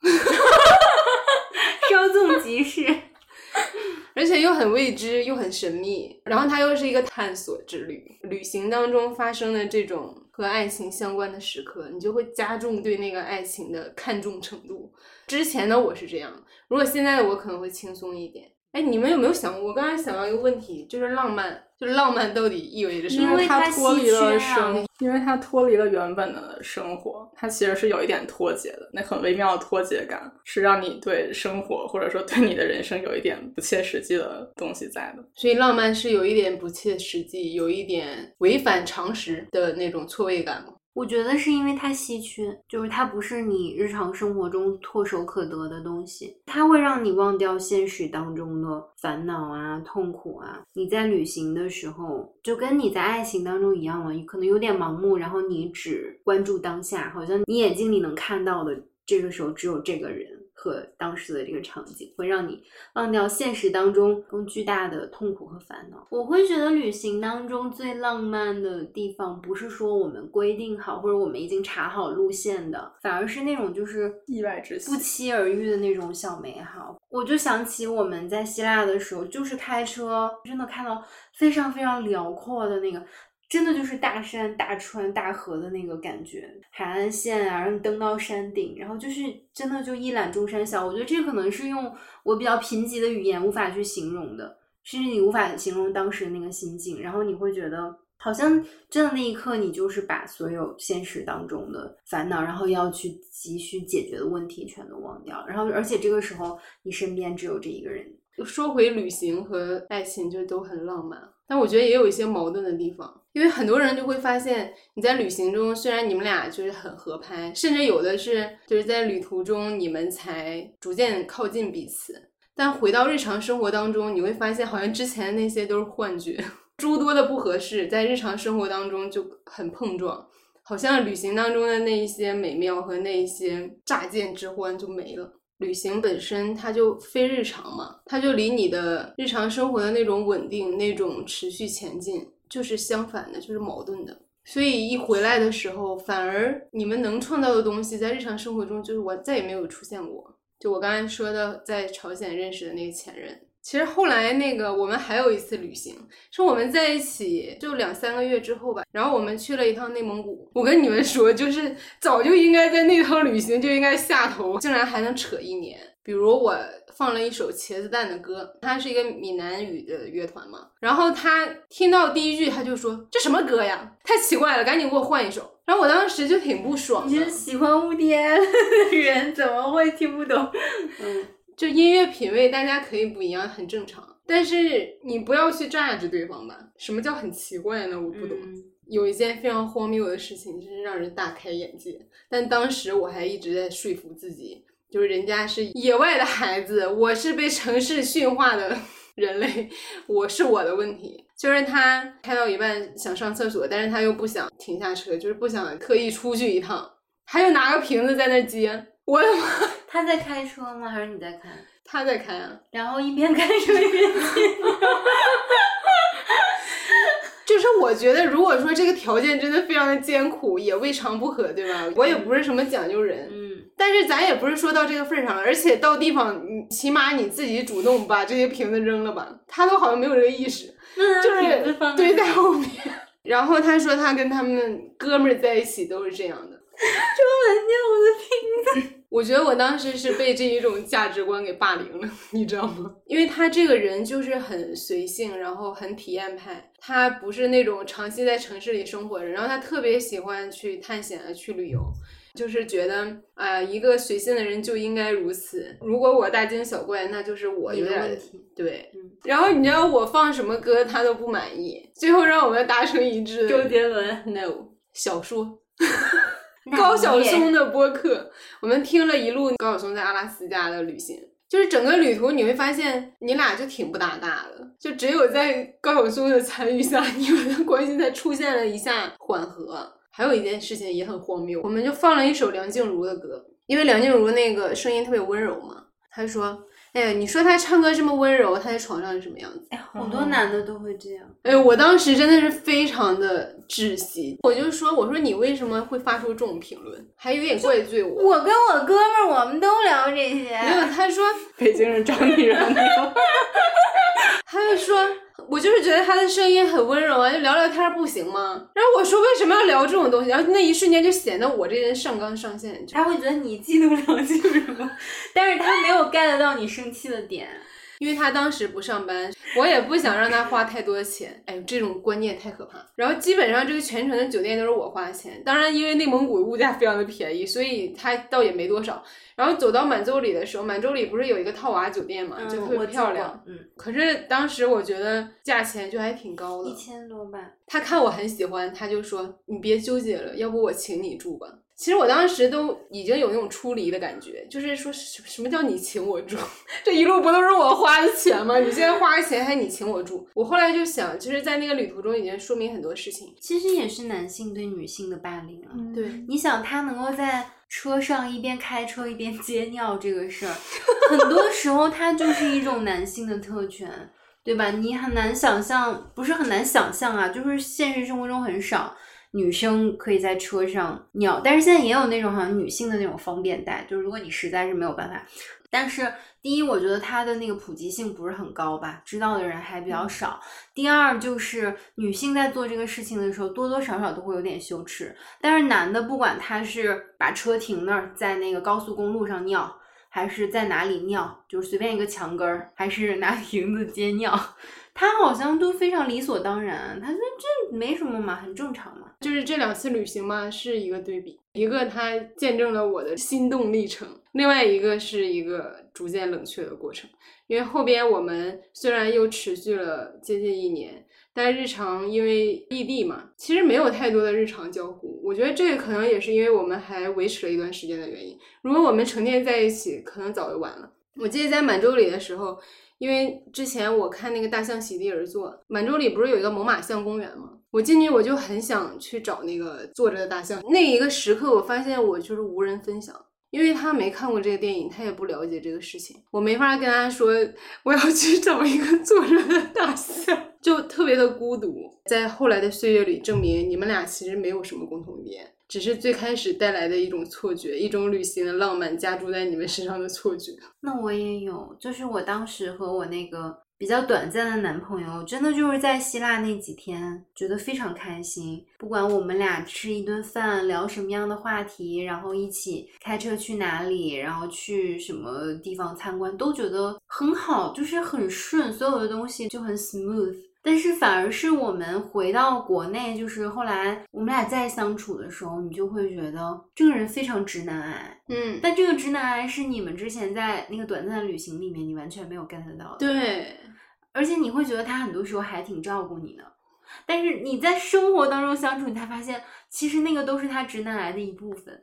稍纵即逝。而且又很未知，又很神秘，然后它又是一个探索之旅。旅行当中发生的这种和爱情相关的时刻，你就会加重对那个爱情的看重程度。之前的我是这样，如果现在的我可能会轻松一点。哎，你们有没有想过？我刚才想到一个问题，就是浪漫，就是浪漫到底意味着什么？因为它脱离了生，因为它脱离了原本的生活，它其实是有一点脱节的，那很微妙的脱节感，是让你对生活或者说对你的人生有一点不切实际的东西在的。所以浪漫是有一点不切实际，有一点违反常识的那种错位感吗？我觉得是因为它稀缺，就是它不是你日常生活中唾手可得的东西，它会让你忘掉现实当中的烦恼啊、痛苦啊。你在旅行的时候，就跟你在爱情当中一样嘛，可能有点盲目，然后你只关注当下，好像你眼睛里能看到的，这个时候只有这个人和当时的这个场景，会让你忘掉现实当中更巨大的痛苦和烦恼。我会觉得旅行当中最浪漫的地方，不是说我们规定好或者我们已经查好路线的，反而是那种就是意外之喜不期而遇的那种小美好。我就想起我们在希腊的时候，就是开车，真的看到非常非常辽阔的那个。真的就是大山、大川、大河的那个感觉，海岸线啊，然后你登到山顶，然后就是真的就一览众山小。我觉得这可能是用我比较贫瘠的语言无法去形容的，甚至你无法形容当时那个心境，然后你会觉得好像真的那一刻，你就是把所有现实当中的烦恼，然后要去急需解决的问题全都忘掉，然后而且这个时候你身边只有这一个人。说回旅行和爱情，就都很浪漫，但我觉得也有一些矛盾的地方，因为很多人就会发现，你在旅行中虽然你们俩就是很合拍，甚至有的是就是在旅途中你们才逐渐靠近彼此，但回到日常生活当中，你会发现好像之前那些都是幻觉，诸多的不合适在日常生活当中就很碰撞，好像旅行当中的那一些美妙和那一些乍见之欢就没了。旅行本身它就非日常嘛，它就离你的日常生活的那种稳定、那种持续前进就是相反的，就是矛盾的。所以一回来的时候，反而你们能创造的东西，在日常生活中就是我再也没有出现过。就我刚才说的，在朝鲜认识的那个前任，其实后来那个我们还有一次旅行，是我们在一起就两三个月之后吧，然后我们去了一趟内蒙古。我跟你们说，就是早就应该在那趟旅行就应该下头，竟然还能扯一年。比如我放了一首茄子蛋的歌，它是一个闽南语的乐团嘛，然后他听到第一句他就说这什么歌呀，太奇怪了，赶紧给我换一首。然后我当时就挺不爽。你是喜欢雾天的人，怎么会听不懂？嗯。就音乐品味，大家可以不一样，很正常。但是你不要去榨着对方吧。什么叫很奇怪呢？我不懂。有一件非常荒谬的事情，真是让人大开眼界。但当时我还一直在说服自己，就是人家是野外的孩子，我是被城市驯化的人类，我是我的问题。就是他开到一半想上厕所，但是他又不想停下车，就是不想特意出去一趟，他又拿个瓶子在那接。我的妈！他在开车吗？还是你在开？他在开啊。然后一边开车一边接。就是我觉得，如果说这个条件真的非常的艰苦，也未尝不可，对吧？我也不是什么讲究人，嗯。但是咱也不是说到这个份上了，而且到地方，你起码你自己主动把这些瓶子扔了吧。他都好像没有这个意识，就是堆在后面。然后他说他跟他们哥们儿在一起都是这样的。这闻见我的瓶子。我觉得我当时是被这一种价值观给霸凌了，你知道吗？因为他这个人就是很随性，然后很体验派，他不是那种长期在城市里生活的人，然后他特别喜欢去探险啊，去旅游，就是觉得啊，一个随性的人就应该如此。如果我大惊小怪，那就是我有点问题。对，然后你知道我放什么歌，他都不满意，最后让我们达成一致。周杰伦，no，小说。高晓松的播客，我们听了一路高晓松在阿拉斯加的旅行，就是整个旅途你会发现你俩就挺不搭嘎的，就只有在高晓松的参与下，你们的关系才出现了一下缓和。还有一件事情也很荒谬，我们就放了一首梁静茹的歌，因为梁静茹那个声音特别温柔嘛，他说。哎呀，你说她唱歌这么温柔，她在床上是什么样子？哎，好多男的都会这样。哎，我当时真的是非常的窒息，我就说，我说你为什么会发出这种评论，还有点怪罪我。我跟我哥们儿，我们都聊这些。没有，他说北京人找女人没有。他就说。我就是觉得他的声音很温柔啊，就聊聊天不行吗？然后我说为什么要聊这种东西？然后那一瞬间就显得我这人上纲上线。他会觉得你嫉妒梁静茹，但是他没有 get 到你生气的点。因为他当时不上班，我也不想让他花太多的钱。哎，这种观念太可怕。然后基本上这个全程的酒店都是我花钱。当然，因为内蒙古物价非常的便宜，所以他倒也没多少。然后走到满洲里的时候，满洲里不是有一个套娃酒店嘛，就特别漂亮。嗯。可是当时我觉得价钱就还挺高的，一千多吧。他看我很喜欢，他就说：“你别纠结了，要不我请你住吧。”其实我当时都已经有那种出离的感觉，就是说什什么叫你请我住？这一路不都是我花的钱吗？你现在花钱还你请我住？我后来就想，其实，在那个旅途中已经说明很多事情。其实也是男性对女性的霸凌啊。对，你想他能够在车上一边开车一边接尿这个事儿，很多时候他就是一种男性的特权，对吧？你很难想象，不是很难想象啊，就是现实生活中很少。女生可以在车上尿，但是现在也有那种好像女性的那种方便袋，就是如果你实在是没有办法。但是第一，我觉得它的那个普及性不是很高吧，知道的人还比较少。第二，就是女性在做这个事情的时候，多多少少都会有点羞耻。但是男的，不管他是把车停那儿，在那个高速公路上尿，还是在哪里尿，就是随便一个墙根儿，还是拿瓶子接尿。他好像都非常理所当然，他说这没什么嘛，很正常嘛。就是这两次旅行嘛，是一个对比，一个它见证了我的心动历程，另外一个是一个逐渐冷却的过程。因为后边我们虽然又持续了接近一年，但日常因为异地嘛，其实没有太多的日常交互。我觉得这个可能也是因为我们还维持了一段时间的原因。如果我们成天在一起，可能早就完了。我记得在满洲里的时候。因为之前我看那个大象席地而坐，满洲里不是有一个猛犸象公园吗？我进去我就很想去找那个坐着的大象。那一个时刻，我发现我就是无人分享，因为他没看过这个电影，他也不了解这个事情，我没法跟他说我要去找一个坐着的大象，就特别的孤独。在后来的岁月里，证明你们俩其实没有什么共同语言。只是最开始带来的一种错觉，一种旅行的浪漫加注在你们身上的错觉。那我也有，就是我当时和我那个比较短暂的男朋友，真的就是在希腊那几天，觉得非常开心。不管我们俩吃一顿饭，聊什么样的话题，然后一起开车去哪里，然后去什么地方参观，都觉得很好，就是很顺，所有的东西就很 smooth。但是反而是我们回到国内，就是后来我们俩再相处的时候，你就会觉得这个人非常直男癌。嗯，但这个直男癌是你们之前在那个短暂的旅行里面，你完全没有 get 到的。对，而且你会觉得他很多时候还挺照顾你的，但是你在生活当中相处，你才发现其实那个都是他直男癌的一部分。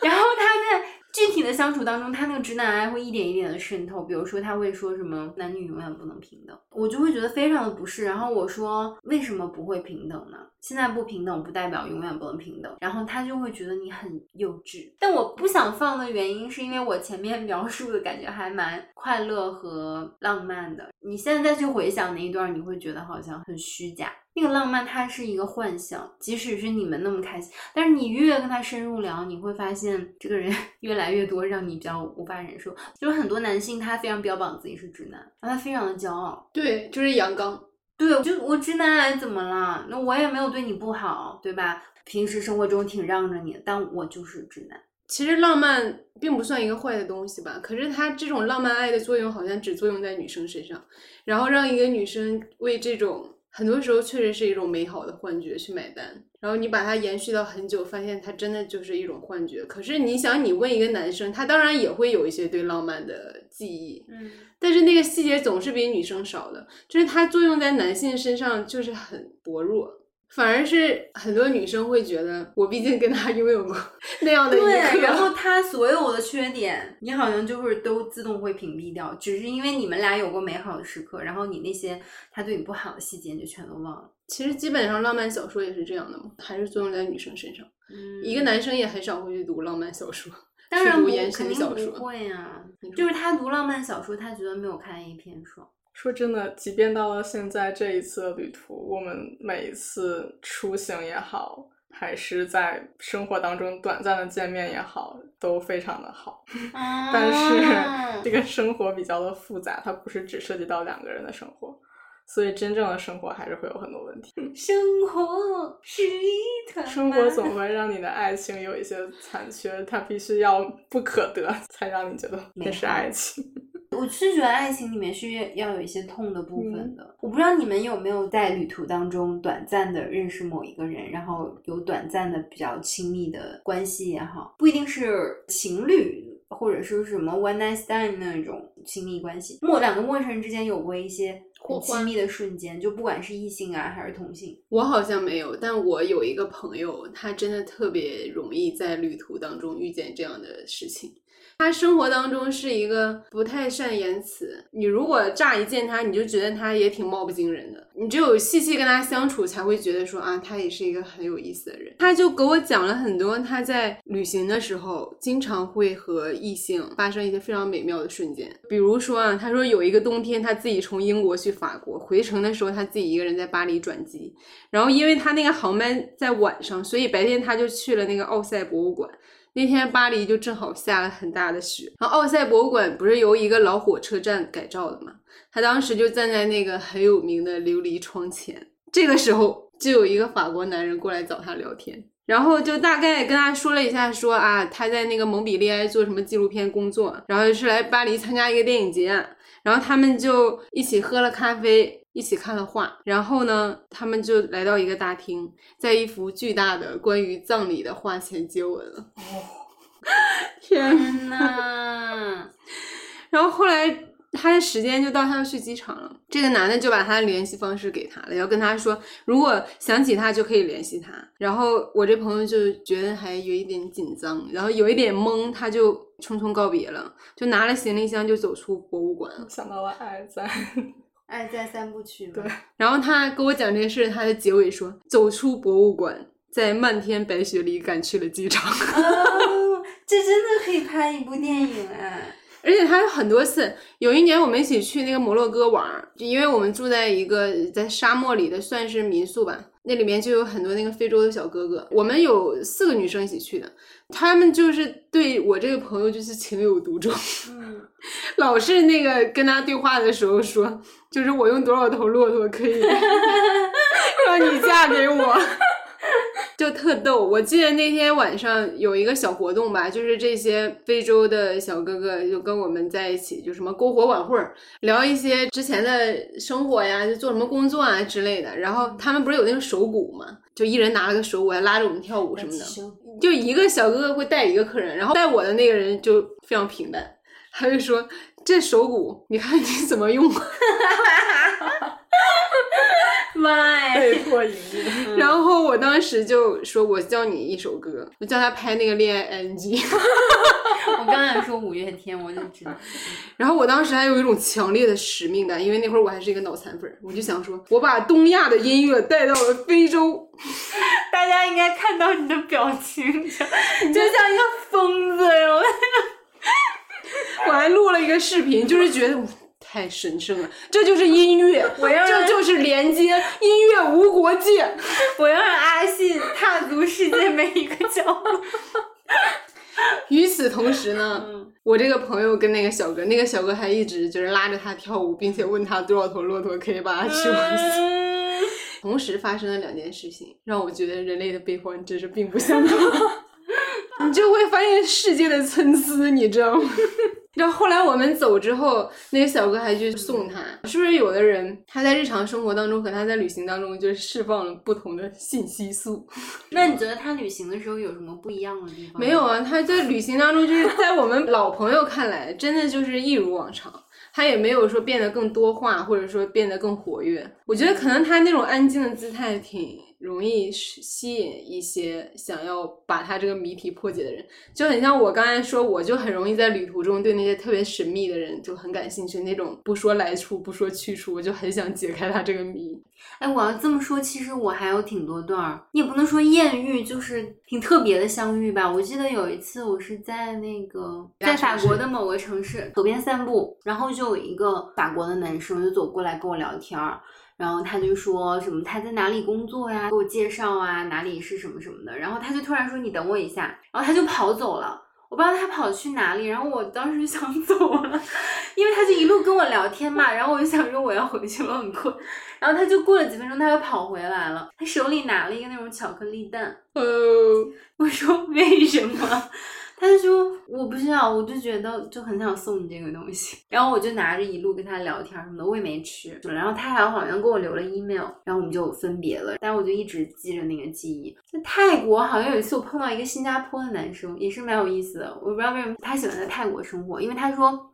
然后他在具体的相处当中，他那个直男癌会一点一点的渗透，比如说他会说什么男女永远不能平等，我就会觉得非常的不适。然后我说为什么不会平等呢？现在不平等不代表永远不能平等。然后他就会觉得你很幼稚。但我不想放的原因是因为我前面描述的感觉还蛮快乐和浪漫的。你现在再去回想那一段，你会觉得好像很虚假。那个浪漫它是一个幻想，即使是你们那么开心，但是你越跟他深入聊，你会发现这个人 越来越多让你比较无法忍受。就是很多男性他非常标榜自己是直男，然后他非常的骄傲。对，就是阳刚。对，就我直男癌怎么了？那我也没有对你不好，对吧？平时生活中挺让着你，但我就是直男。其实浪漫并不算一个坏的东西吧，可是它这种浪漫爱的作用好像只作用在女生身上，然后让一个女生为这种。很多时候确实是一种美好的幻觉去买单，然后你把它延续到很久，发现它真的就是一种幻觉。可是你想，你问一个男生，他当然也会有一些对浪漫的记忆，嗯，但是那个细节总是比女生少的，就是它作用在男性身上就是很薄弱。反而是很多女生会觉得，我毕竟跟他拥有过那样的一对，然，后 他所有的缺点，你好像就是都自动会屏蔽掉，只是因为你们俩有过美好的时刻，然后你那些他对你不好的细节，你就全都忘了。其实基本上浪漫小说也是这样的嘛，还是作用在女生身上。嗯一个男生也很少会去读浪漫小说，当然不去读言肯定不情小说。会呀、就是他读浪漫小说，他觉得没有看 A 片爽。说真的，即便到了现在这一次的旅途，我们每一次出行也好，还是在生活当中短暂的见面也好，都非常的好。但是这个生活比较的复杂，它不是只涉及到两个人的生活，所以真正的生活还是会有很多问题。生活是一团生活总会让你的爱情有一些残缺，它必须要不可得，才让你觉得那是爱情。我是觉得爱情里面是要有一些痛的部分的。我不知道你们有没有在旅途当中短暂的认识某一个人，然后有短暂的比较亲密的关系也好，不一定是情侣或者是什么 one night stand 那种亲密关系，陌两个陌生人之间有过一些很亲密的瞬间，就不管是异性啊还是同性。我好像没有，但我有一个朋友，他真的特别容易在旅途当中遇见这样的事情。他生活当中是一个不太善言辞，你如果乍一见他，你就觉得他也挺貌不惊人的。你只有细细跟他相处，才会觉得说啊，他也是一个很有意思的人。他就给我讲了很多他在旅行的时候，经常会和异性发生一些非常美妙的瞬间。比如说啊，他说有一个冬天，他自己从英国去法国，回程的时候他自己一个人在巴黎转机，然后因为他那个航班在晚上，所以白天他就去了那个奥赛博物馆。那天巴黎就正好下了很大的雪，然后奥赛博物馆不是由一个老火车站改造的嘛？他当时就站在那个很有名的琉璃窗前，这个时候就有一个法国男人过来找他聊天，然后就大概跟他说了一下说啊他在那个蒙彼利埃做什么纪录片工作，然后是来巴黎参加一个电影节，然后他们就一起喝了咖啡。一起看了画，然后呢，他们就来到一个大厅，在一幅巨大的关于葬礼的画前接吻了。天天呐，然后后来他的时间就到，他要去机场了。这个男的就把他的联系方式给他了，要跟他说，如果想起他就可以联系他。然后我这朋友就觉得还有一点紧张，然后有一点懵，他就匆匆告别了，就拿了行李箱就走出博物馆了。想到了爱在，爱在三部曲嘛。对然后他跟我讲这件事，他的结尾说，走出博物馆，在漫天白雪里赶去了机场。哦，这真的可以拍一部电影哎！而且他有很多次，有一年我们一起去那个摩洛哥玩儿，就因为我们住在一个在沙漠里的算是民宿吧，那里面就有很多那个非洲的小哥哥。我们有四个女生一起去的，他们就是对我这个朋友就是情有独钟，老是那个跟他对话的时候说，就是我用多少头骆驼可以 让你嫁给我。就特逗，我记得那天晚上有一个小活动吧，就是这些非洲的小哥哥就跟我们在一起，就什么篝火晚会儿，聊一些之前的生活呀，就做什么工作啊之类的。然后他们不是有那个手鼓嘛，就一人拿了个手鼓，还拉着我们跳舞什么的。就一个小哥哥会带一个客人，然后带我的那个人就非常平淡，他就说：“这手鼓，你看你怎么用？”妈被迫营业。然后我当时就说：“我教你一首歌，我叫他拍那个恋爱 NG。我刚才说五月天，我就知道。然后我当时还有一种强烈的使命感，因为那会儿我还是一个脑残粉儿，我就想说，我把东亚的音乐带到了非洲。大家应该看到你的表情，就就像一个疯子哟。我还录了一个视频，就是觉得太神圣了，这就是音乐，我要这就是连接，音乐无国界。我要让阿信踏足世界每一个角落。与此同时呢，我这个朋友跟那个小哥，那个小哥还一直就是拉着他跳舞，并且问他多少头骆驼可以把他娶回去。同时发生了两件事情，让我觉得人类的悲欢真是并不相同。你就会发现世界的参差，你知道吗？然后后来我们走之后，那个小哥还去送他。是不是有的人他在日常生活当中和他在旅行当中就释放了不同的信息素？那你觉得他旅行的时候有什么不一样的地方？没有啊，他在旅行当中就是在我们老朋友看来，真的就是一如往常。他也没有说变得更多话，或者说变得更活跃。我觉得可能他那种安静的姿态挺容易吸引一些想要把他这个谜题破解的人，就很像我刚才说，我就很容易在旅途中对那些特别神秘的人就很感兴趣，那种不说来处不说去处，我就很想解开他这个谜。哎，我要这么说，其实我还有挺多段儿，你也不能说艳遇，就是挺特别的相遇吧。我记得有一次，我是在那个在法国的某个城市左边散步，然后就有一个法国的男生就走过来跟我聊天儿，然后他就说什么他在哪里工作呀，给我介绍啊，哪里是什么什么的，然后他就突然说你等我一下，然后他就跑走了。我不知道他跑去哪里，然后我当时就想走了，因为他就一路跟我聊天嘛，然后我就想说我要回去了，很困。然后他就过了几分钟，他又跑回来了，他手里拿了一个那种巧克力蛋。哦，我说为什么？他就说我不知道，我就觉得就很想送你这个东西。然后我就拿着一路跟他聊天什么的，我也没吃。然后他还好像给我留了 email，然后我们就分别了。但我就一直记着那个记忆。在泰国好像有一次我碰到一个新加坡的男生，也是蛮有意思的。我不知道为什么他喜欢在泰国生活，因为他说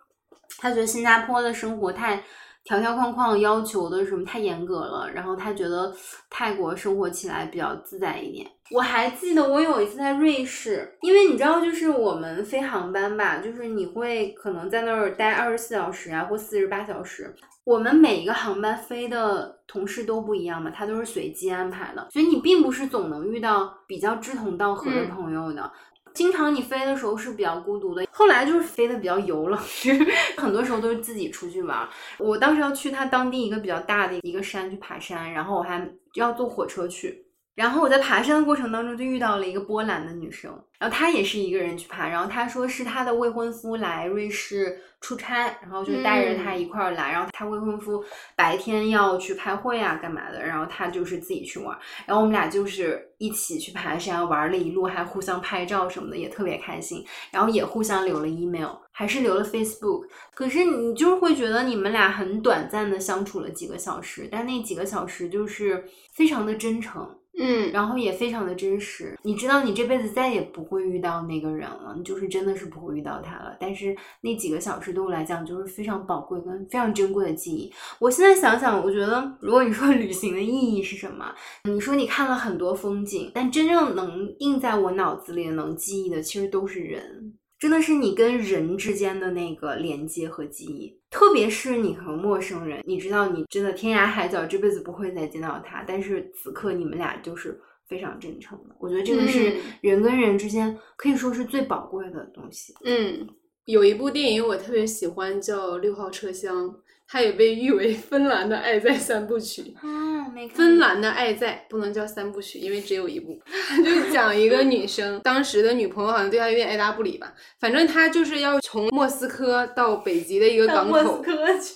他觉得新加坡的生活太。条条框框要求的什么太严格了，然后他觉得泰国生活起来比较自在一点。我还记得我有一次在瑞士，因为你知道，就是我们飞航班吧，就是你会可能在那儿待二十四小时啊，或四十八小时。我们每一个航班飞的同事都不一样嘛，他都是随机安排的，所以你并不是总能遇到比较志同道合的朋友的。经常你飞的时候是比较孤独的，后来就是飞的比较游了，很多时候都是自己出去玩。我当时要去他当地一个比较大的一个山去爬山，然后我还要坐火车去。然后我在爬山的过程当中就遇到了一个波兰的女生，然后她也是一个人去爬，然后她说是她的未婚夫来瑞士出差，然后就带着她一块儿来，然后她未婚夫白天要去开会啊干嘛的，然后她就是自己去玩，然后我们俩就是一起去爬山玩了一路，还互相拍照什么的，也特别开心，然后也互相留了 email，还是留了 Facebook，可是你就是会觉得你们俩很短暂的相处了几个小时，但那几个小时就是非常的真诚。嗯，然后也非常的真实。你知道，你这辈子再也不会遇到那个人了，你就是真的是不会遇到他了。但是那几个小时对我来讲就是非常宝贵跟非常珍贵的记忆。我现在想想，我觉得如果你说旅行的意义是什么，你说你看了很多风景，但真正能印在我脑子里能记忆的，其实都是人。真的是你跟人之间的那个连接和记忆，特别是你和陌生人，你知道你真的天涯海角这辈子不会再见到他，但是此刻你们俩就是非常真诚的。我觉得这个是人跟人之间可以说是最宝贵的东西。嗯，有一部电影我特别喜欢，叫《六号车厢》，它也被誉为 芬兰的《爱在三部曲》。嗯，没看芬兰的《爱在》不能叫三部曲，因为只有一部。就讲一个女生，当时的女朋友好像对她有点爱答不理吧，反正她就是要从莫斯科到北极的一个港口，科去。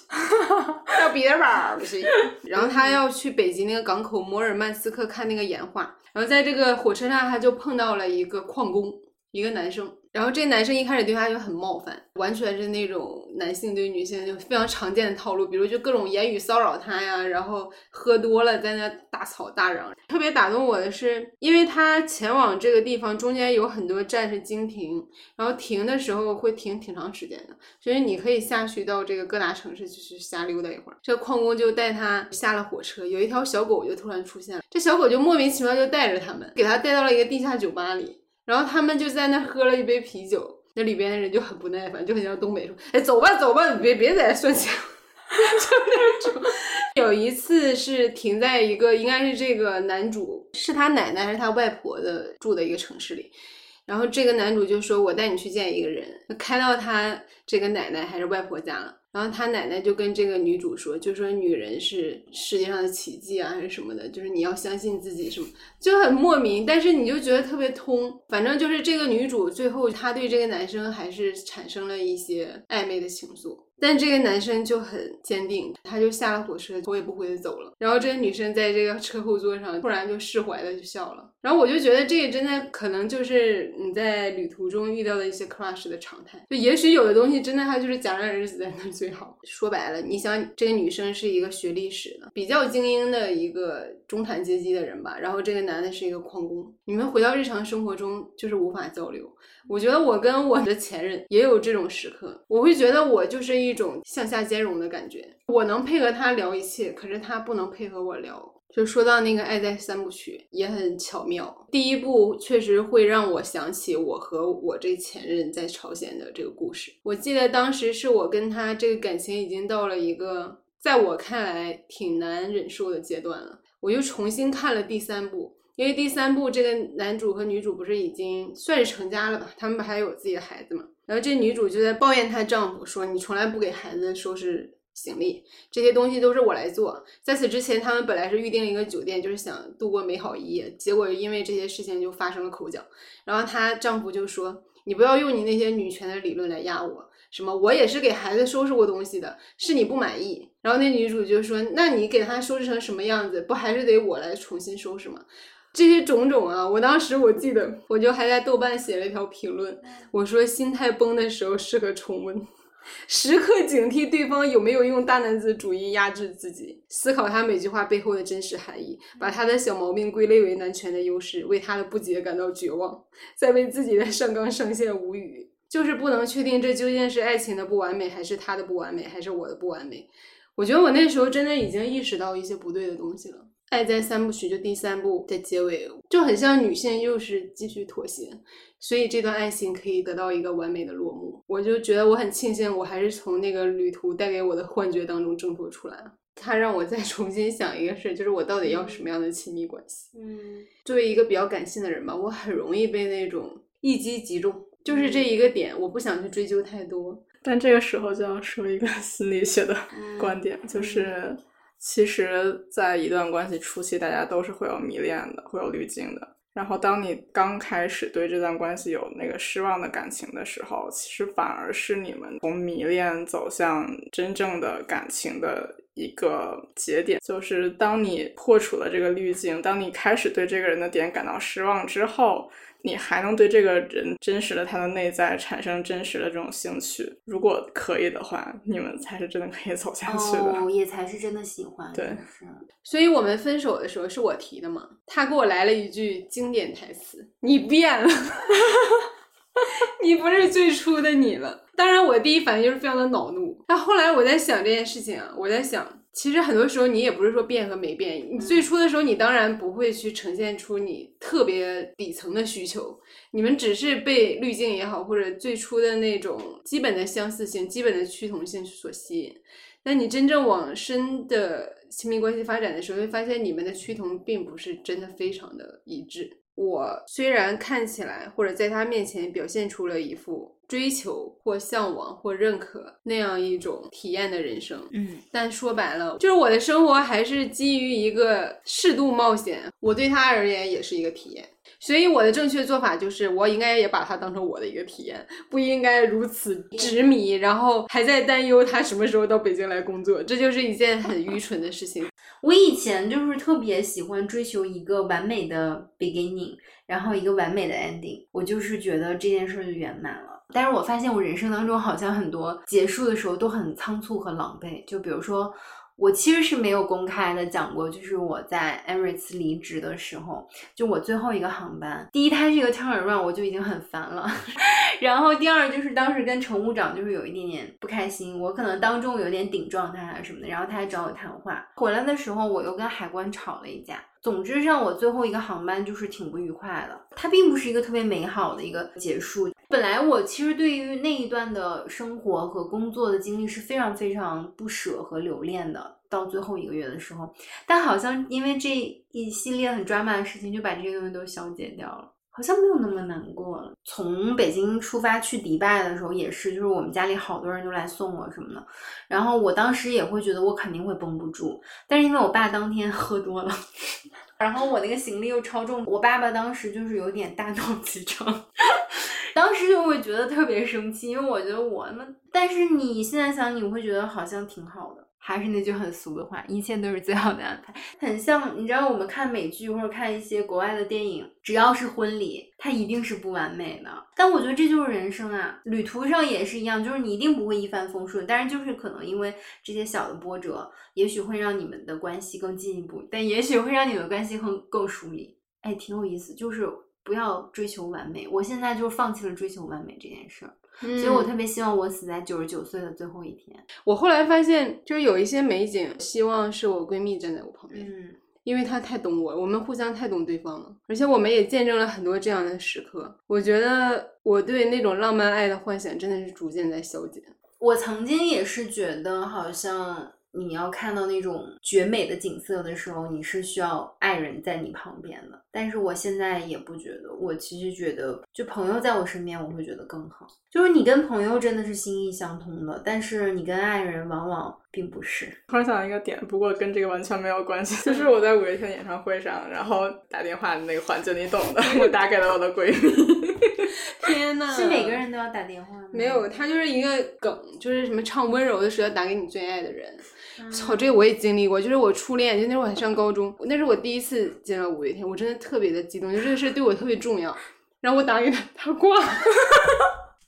到彼得堡不是，然后她要去北极那个港口摩尔曼斯克看那个岩画，然后在这个火车上，她就碰到了一个矿工，一个男生。然后这男生一开始对他就很冒犯，完全是那种男性对女性就非常常见的套路，比如就各种言语骚扰他呀，然后喝多了在那大吵大嚷。特别打动我的是，因为他前往这个地方中间有很多站是经停，然后停的时候会停挺长时间的，所以你可以下去到这个各大城市去瞎溜达一会儿。这矿工就带他下了火车，有一条小狗就突然出现了，这小狗就莫名其妙就带着他们，给他带到了一个地下酒吧里。然后他们就在那喝了一杯啤酒，那里边的人就很不耐烦，就很像东北说：“哎，走吧，走吧，别别在这算钱。”就那种。有一次是停在一个应该是这个男主是他奶奶还是他外婆的住的一个城市里，然后这个男主就说：“我带你去见一个人。”开到他这个奶奶还是外婆家了。然后他奶奶就跟这个女主说，就说女人是世界上的奇迹啊，还是什么的，就是你要相信自己什么，就很莫名，但是你就觉得特别通。反正就是这个女主最后她对这个男生还是产生了一些暧昧的情愫，但这个男生就很坚定，他就下了火车头也不回的走了。然后这个女生在这个车后座上突然就释怀了，就笑了。然后我就觉得这个真的可能就是你在旅途中遇到的一些 crush 的常态，就也许有的东西真的它就是戛然而止在那儿最好。说白了，你想这个女生是一个学历史的比较精英的一个中产阶级的人吧，然后这个男的是一个矿工，你们回到日常生活中就是无法交流。我觉得我跟我的前任也有这种时刻，我会觉得我就是一种向下兼容的感觉，我能配合他聊一切，可是他不能配合我聊。就说到那个《爱在三部曲》也很巧妙，第一部确实会让我想起我和我这前任在朝鲜的这个故事。我记得当时是我跟他这个感情已经到了一个在我看来挺难忍受的阶段了，我就重新看了第三部，因为第三部这个男主和女主不是已经算是成家了吧，他们不还有自己的孩子嘛？然后这女主就在抱怨她丈夫说：“你从来不给孩子收拾。”行李这些东西都是我来做。在此之前，他们本来是预定了一个酒店，就是想度过美好一夜。结果因为这些事情就发生了口角。然后她丈夫就说：“你不要用你那些女权的理论来压我，什么我也是给孩子收拾过东西的，是你不满意。”然后那女主就说：“那你给他收拾成什么样子？不还是得我来重新收拾吗？”这些种种啊，我当时我记得，我就还在豆瓣写了一条评论，我说心态崩的时候适合重温。时刻警惕对方有没有用大男子主义压制自己，思考他每句话背后的真实含义，把他的小毛病归类为男权的优势，为他的不解感到绝望，再为自己的上纲上线无语。就是不能确定这究竟是爱情的不完美，还是他的不完美，还是我的不完美。我觉得我那时候真的已经意识到一些不对的东西了。《爱在三部曲》就第三部的结尾就很像女性又是继续妥协，所以这段爱情可以得到一个完美的落幕。我就觉得我很庆幸，我还是从那个旅途带给我的幻觉当中挣脱出来了。他让我再 重新想一个事，就是我到底要什么样的亲密关系。嗯，作为一个比较感性的人吧，我很容易被那种一击即中，就是这一个点，我不想去追究太多。但这个时候就要说一个 心理学的观点，就是。其实，在一段关系初期，大家都是会有迷恋的，会有滤镜的。然后，当你刚开始对这段关系有那个失望的感情的时候，其实反而是你们从迷恋走向真正的感情的一个节点。就是当你破除了这个滤镜，当你开始对这个人的点感到失望之后。你还能对这个人真实的他的内在产生真实的这种兴趣？如果可以的话，你们才是真的可以走下去的，哦，也才是真的喜欢。对，是。所以我们分手的时候是我提的嘛？他给我来了一句经典台词：“你变了，你不是最初的你了。”当然，我第一反应就是非常的恼怒。但后来我在想这件事情啊，我在想。其实很多时候你也不是说变和没变，你最初的时候你当然不会去呈现出你特别底层的需求，你们只是被滤镜也好，或者最初的那种基本的相似性、基本的趋同性所吸引。但你真正往深的亲密关系发展的时候，会发现你们的趋同并不是真的非常的一致。我虽然看起来或者在他面前表现出了一副。追求或向往或认可那样一种体验的人生。嗯，但说白了，就是我的生活还是基于一个适度冒险，我对他而言也是一个体验。所以我的正确做法就是，我应该也把它当成我的一个体验，不应该如此执迷，然后还在担忧他什么时候到北京来工作，这就是一件很愚蠢的事情。我以前就是特别喜欢追求一个完美的 beginning，然后一个完美的 ending，我就是觉得这件事儿就圆满了。但是我发现我人生当中好像很多结束的时候都很仓促和狼狈，就比如说。我其实是没有公开的讲过，就是我在 Emirates 离职的时候，就我最后一个航班，第一它是一个 turn around，我就已经很烦了。然后第二就是当时跟乘务长就是有一点点不开心，我可能当众有点顶撞他啊什么的，然后他还找我谈话。回来的时候我又跟海关吵了一架。总之上我最后一个航班就是挺不愉快的，它并不是一个特别美好的一个结束。本来我其实对于那一段的生活和工作的经历是非常非常不舍和留恋的，到最后一个月的时候，但好像因为这一系列很 drama 的事情，就把这些东西都消解掉了。好像没有那么难过了。从北京出发去迪拜的时候也是，就是我们家里好多人都来送我什么的，然后我当时也会觉得我肯定会绷不住，但是因为我爸当天 喝多了，然后我那个行李又超重，我爸爸当时就是有点大脑 激症，当时就会觉得特别生气，因为我觉得我那，但是你现在想，你会觉得好像挺好的。还是那句很俗的话，一切都是最好的安排。很像，你知道，我们看美剧或者看一些国外的电影，只要是婚礼，它一定是不完美的。但我觉得这就是人生啊，旅途上也是一样，就是你一定不会一帆风顺。但是就是可能因为这些小的波折，也许会让你们的关系更进一步，但也许会让你们关系更更疏离。哎，挺有意思，就是不要追求完美。我现在就是放弃了追求完美这件事儿。所以我特别希望我死在九十九岁的最后一天。我后来发现，就是有一些美景，希望是我闺蜜站在我旁边，嗯，因为她太懂我，我们互相太懂对方了，而且我们也见证了很多这样的时刻。我觉得我对那种浪漫爱的幻想真的是逐渐在消减。我曾经也是觉得，好像你要看到那种绝美的景色的时候，你是需要爱人在你旁边的。但是我现在也不觉得，我其实觉得，就朋友在我身边，我会觉得更好。就是你跟朋友真的是心意相通的，但是你跟爱人往往并不是。突然想到一个点，不过跟这个完全没有关系，就是我在五月天演唱会上，然后打电话的那个环节，你懂的，我打给了我的闺蜜。天呐，是每个人都要打电话吗？没有，他就是一个梗，就是什么唱温柔的时候打给你最爱的人。操，这个我也经历过，就是我初恋，就那时候我还上高中，那是我第一次见到五月天，我真的特别的激动，就这个事对我特别重要。然后我打给他，他挂。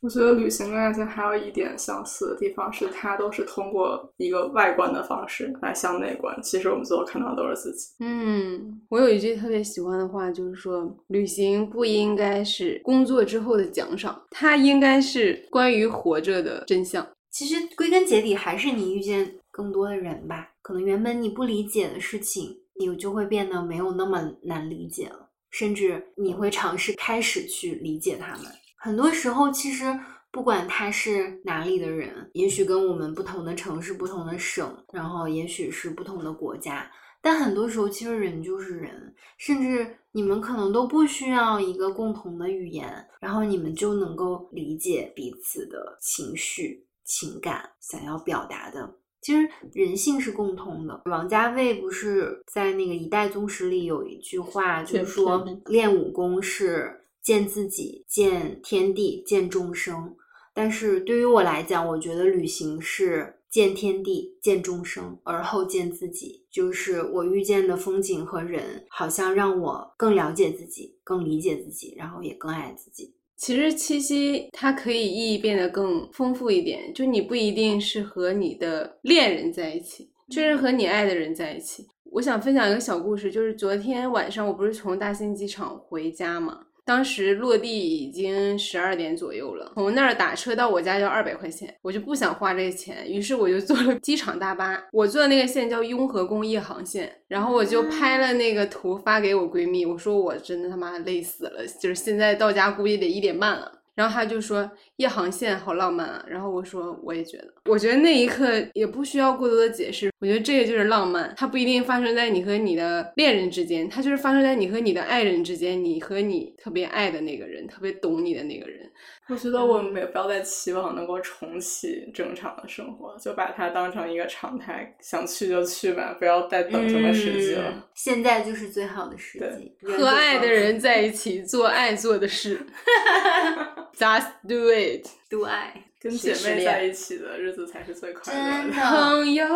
我觉得旅行跟爱情还有一点相似的地方是，它都是通过一个外观的方式来向内观。其实我们最后看到的都是自己。嗯，我有一句特别喜欢的话，就是说，旅行不应该是工作之后的奖赏，它应该是关于活着的真相。其实归根结底还是你遇见更多的人吧，可能原本你不理解的事情，你就会变得没有那么难理解了，甚至你会尝试开始去理解他们。很多时候，其实不管他是哪里的人，也许跟我们不同的城市、不同的省，然后也许是不同的国家，但很多时候，其实人就是人，甚至你们可能都不需要一个共同的语言，然后你们就能够理解彼此的情绪、情感，想要表达的。其实人性是共通的。王家卫不是在那个《一代宗师》里有一句话，就是说练武功是。见自己，见天地，见众生。但是对于我来讲，我觉得旅行是见天地，见众生，而后见自己。就是我遇见的风景和人，好像让我更了解自己，更理解自己，然后也更爱自己。其实七夕它可以意义变得更丰富一点，就你不一定是和你的恋人在一起，就是和你爱的人在一起。我想分享一个小故事，就是昨天晚上我不是从大兴机场回家嘛。当时落地已经十二点左右了，从那儿打车到我家要二百块钱，我就不想花这个钱，于是我就坐了机场大巴。我坐的那个线叫雍和宫一航线，然后我就拍了那个图发给我闺蜜，我说我真的他妈累死了，就是现在到家估计得一点半了。然后他就说夜航线好浪漫啊，然后我说我也觉得，我觉得那一刻也不需要过多的解释，我觉得这个就是浪漫，它不一定发生在你和你的恋人之间，它就是发生在你和你的爱人之间，你和你特别爱的那个人，特别懂你的那个人，我觉得我们也不要再期望能够重启正常的生活，就把它当成一个常态，想去就去吧，不要再等什么时机了。嗯。现在就是最好的时机。和爱的人在一起，做爱做的事 ，Just do it。独爱，跟姐妹在一起的日子才是最快乐的。真的。朋友、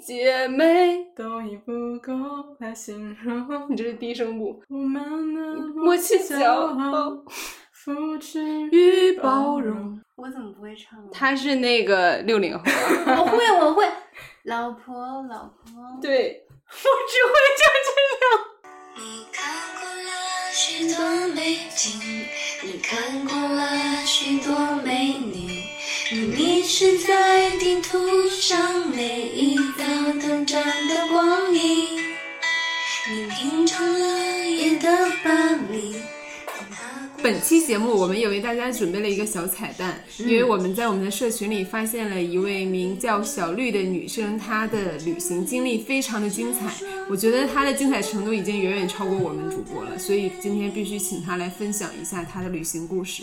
姐妹，都已不够来形容你这是低声部。我们的默契骄傲，扶持与包容。我怎么不会唱啊？他是那个六零后，我会，我会。老婆，老婆。对我只会这句，你看过了许多美景，你看过了许多美女，你迷失在地图上每一道短暂的光影，你品尝了夜的巴黎。本期节目我们也为大家准备了一个小彩蛋，因为我们在我们的社群里发现了一位名叫小绿的女生，她的旅行经历非常的精彩，我觉得她的精彩程度已经远远超过我们主播了，所以今天必须请她来分享一下她的旅行故事。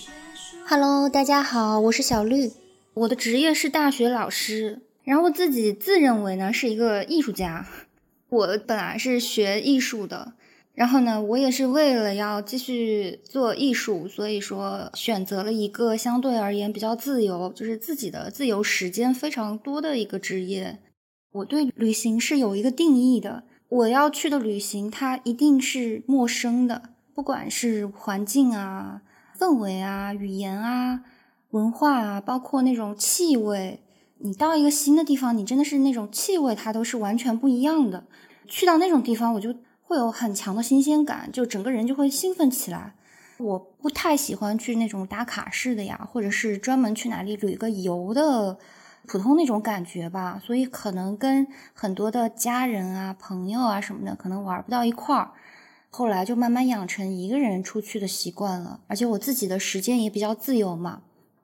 Hello，大家好，我是小绿，我的职业是大学老师，然后我自己自认为呢是一个艺术家。我本来是学艺术的，然后呢，我也是为了要继续做艺术，所以说选择了一个相对而言比较自由，就是自己的自由时间非常多的一个职业。我对旅行是有一个定义的，我要去的旅行它一定是陌生的，不管是环境啊、氛围啊、语言啊、文化啊，包括那种气味。你到一个新的地方，你真的是那种气味，它都是完全不一样的。去到那种地方，我就会有很强的新鲜感，就整个人就会兴奋起来。我不太喜欢去那种打卡式的呀，或者是专门去哪里旅个游的普通那种感觉吧，所以可能跟很多的家人啊、朋友啊什么的，可能玩不到一块儿。后来就慢慢养成一个人出去的习惯了，而且我自己的时间也比较自由嘛。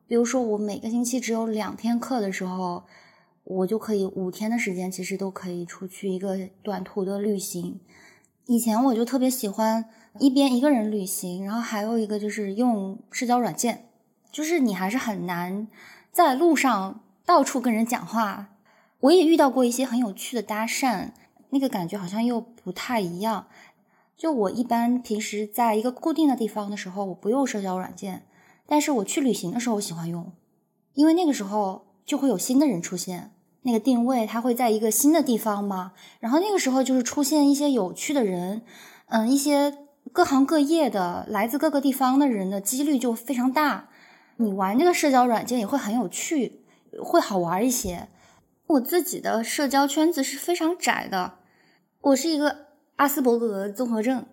比如说，我每个星期只有两天课的时候，我就可以五天的时间，其实都可以出去一个短途的旅行。以前我就特别喜欢一边一个人旅行，然后还有一个就是用社交软件，就是你还是很难在路上到处跟人讲话。我也遇到过一些很有趣的搭讪，那个感觉好像又不太一样。就我一般平时在一个固定的地方的时候，我不用社交软件。但是我去旅行的时候，我喜欢用，因为那个时候就会有新的人出现，那个定位它会在一个新的地方嘛，然后那个时候就是出现一些有趣的人，嗯，一些各行各业的来自各个地方的人的几率就非常大，你玩这个社交软件也会很有趣，会好玩一些。我自己的社交圈子是非常窄的，我是一个阿斯伯格综合症，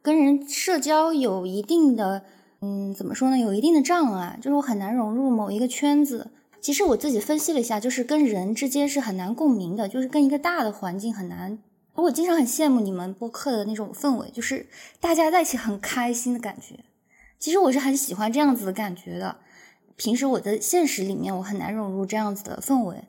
跟人社交有一定的。嗯，怎么说呢？有一定的障碍，就是我很难融入某一个圈子。其实我自己分析了一下，就是跟人之间是很难共鸣的，就是跟一个大的环境很难。我经常很羡慕你们播客的那种氛围，就是大家在一起很开心的感觉。其实我是很喜欢这样子的感觉的。平时我的现实里面，我很难融入这样子的氛围。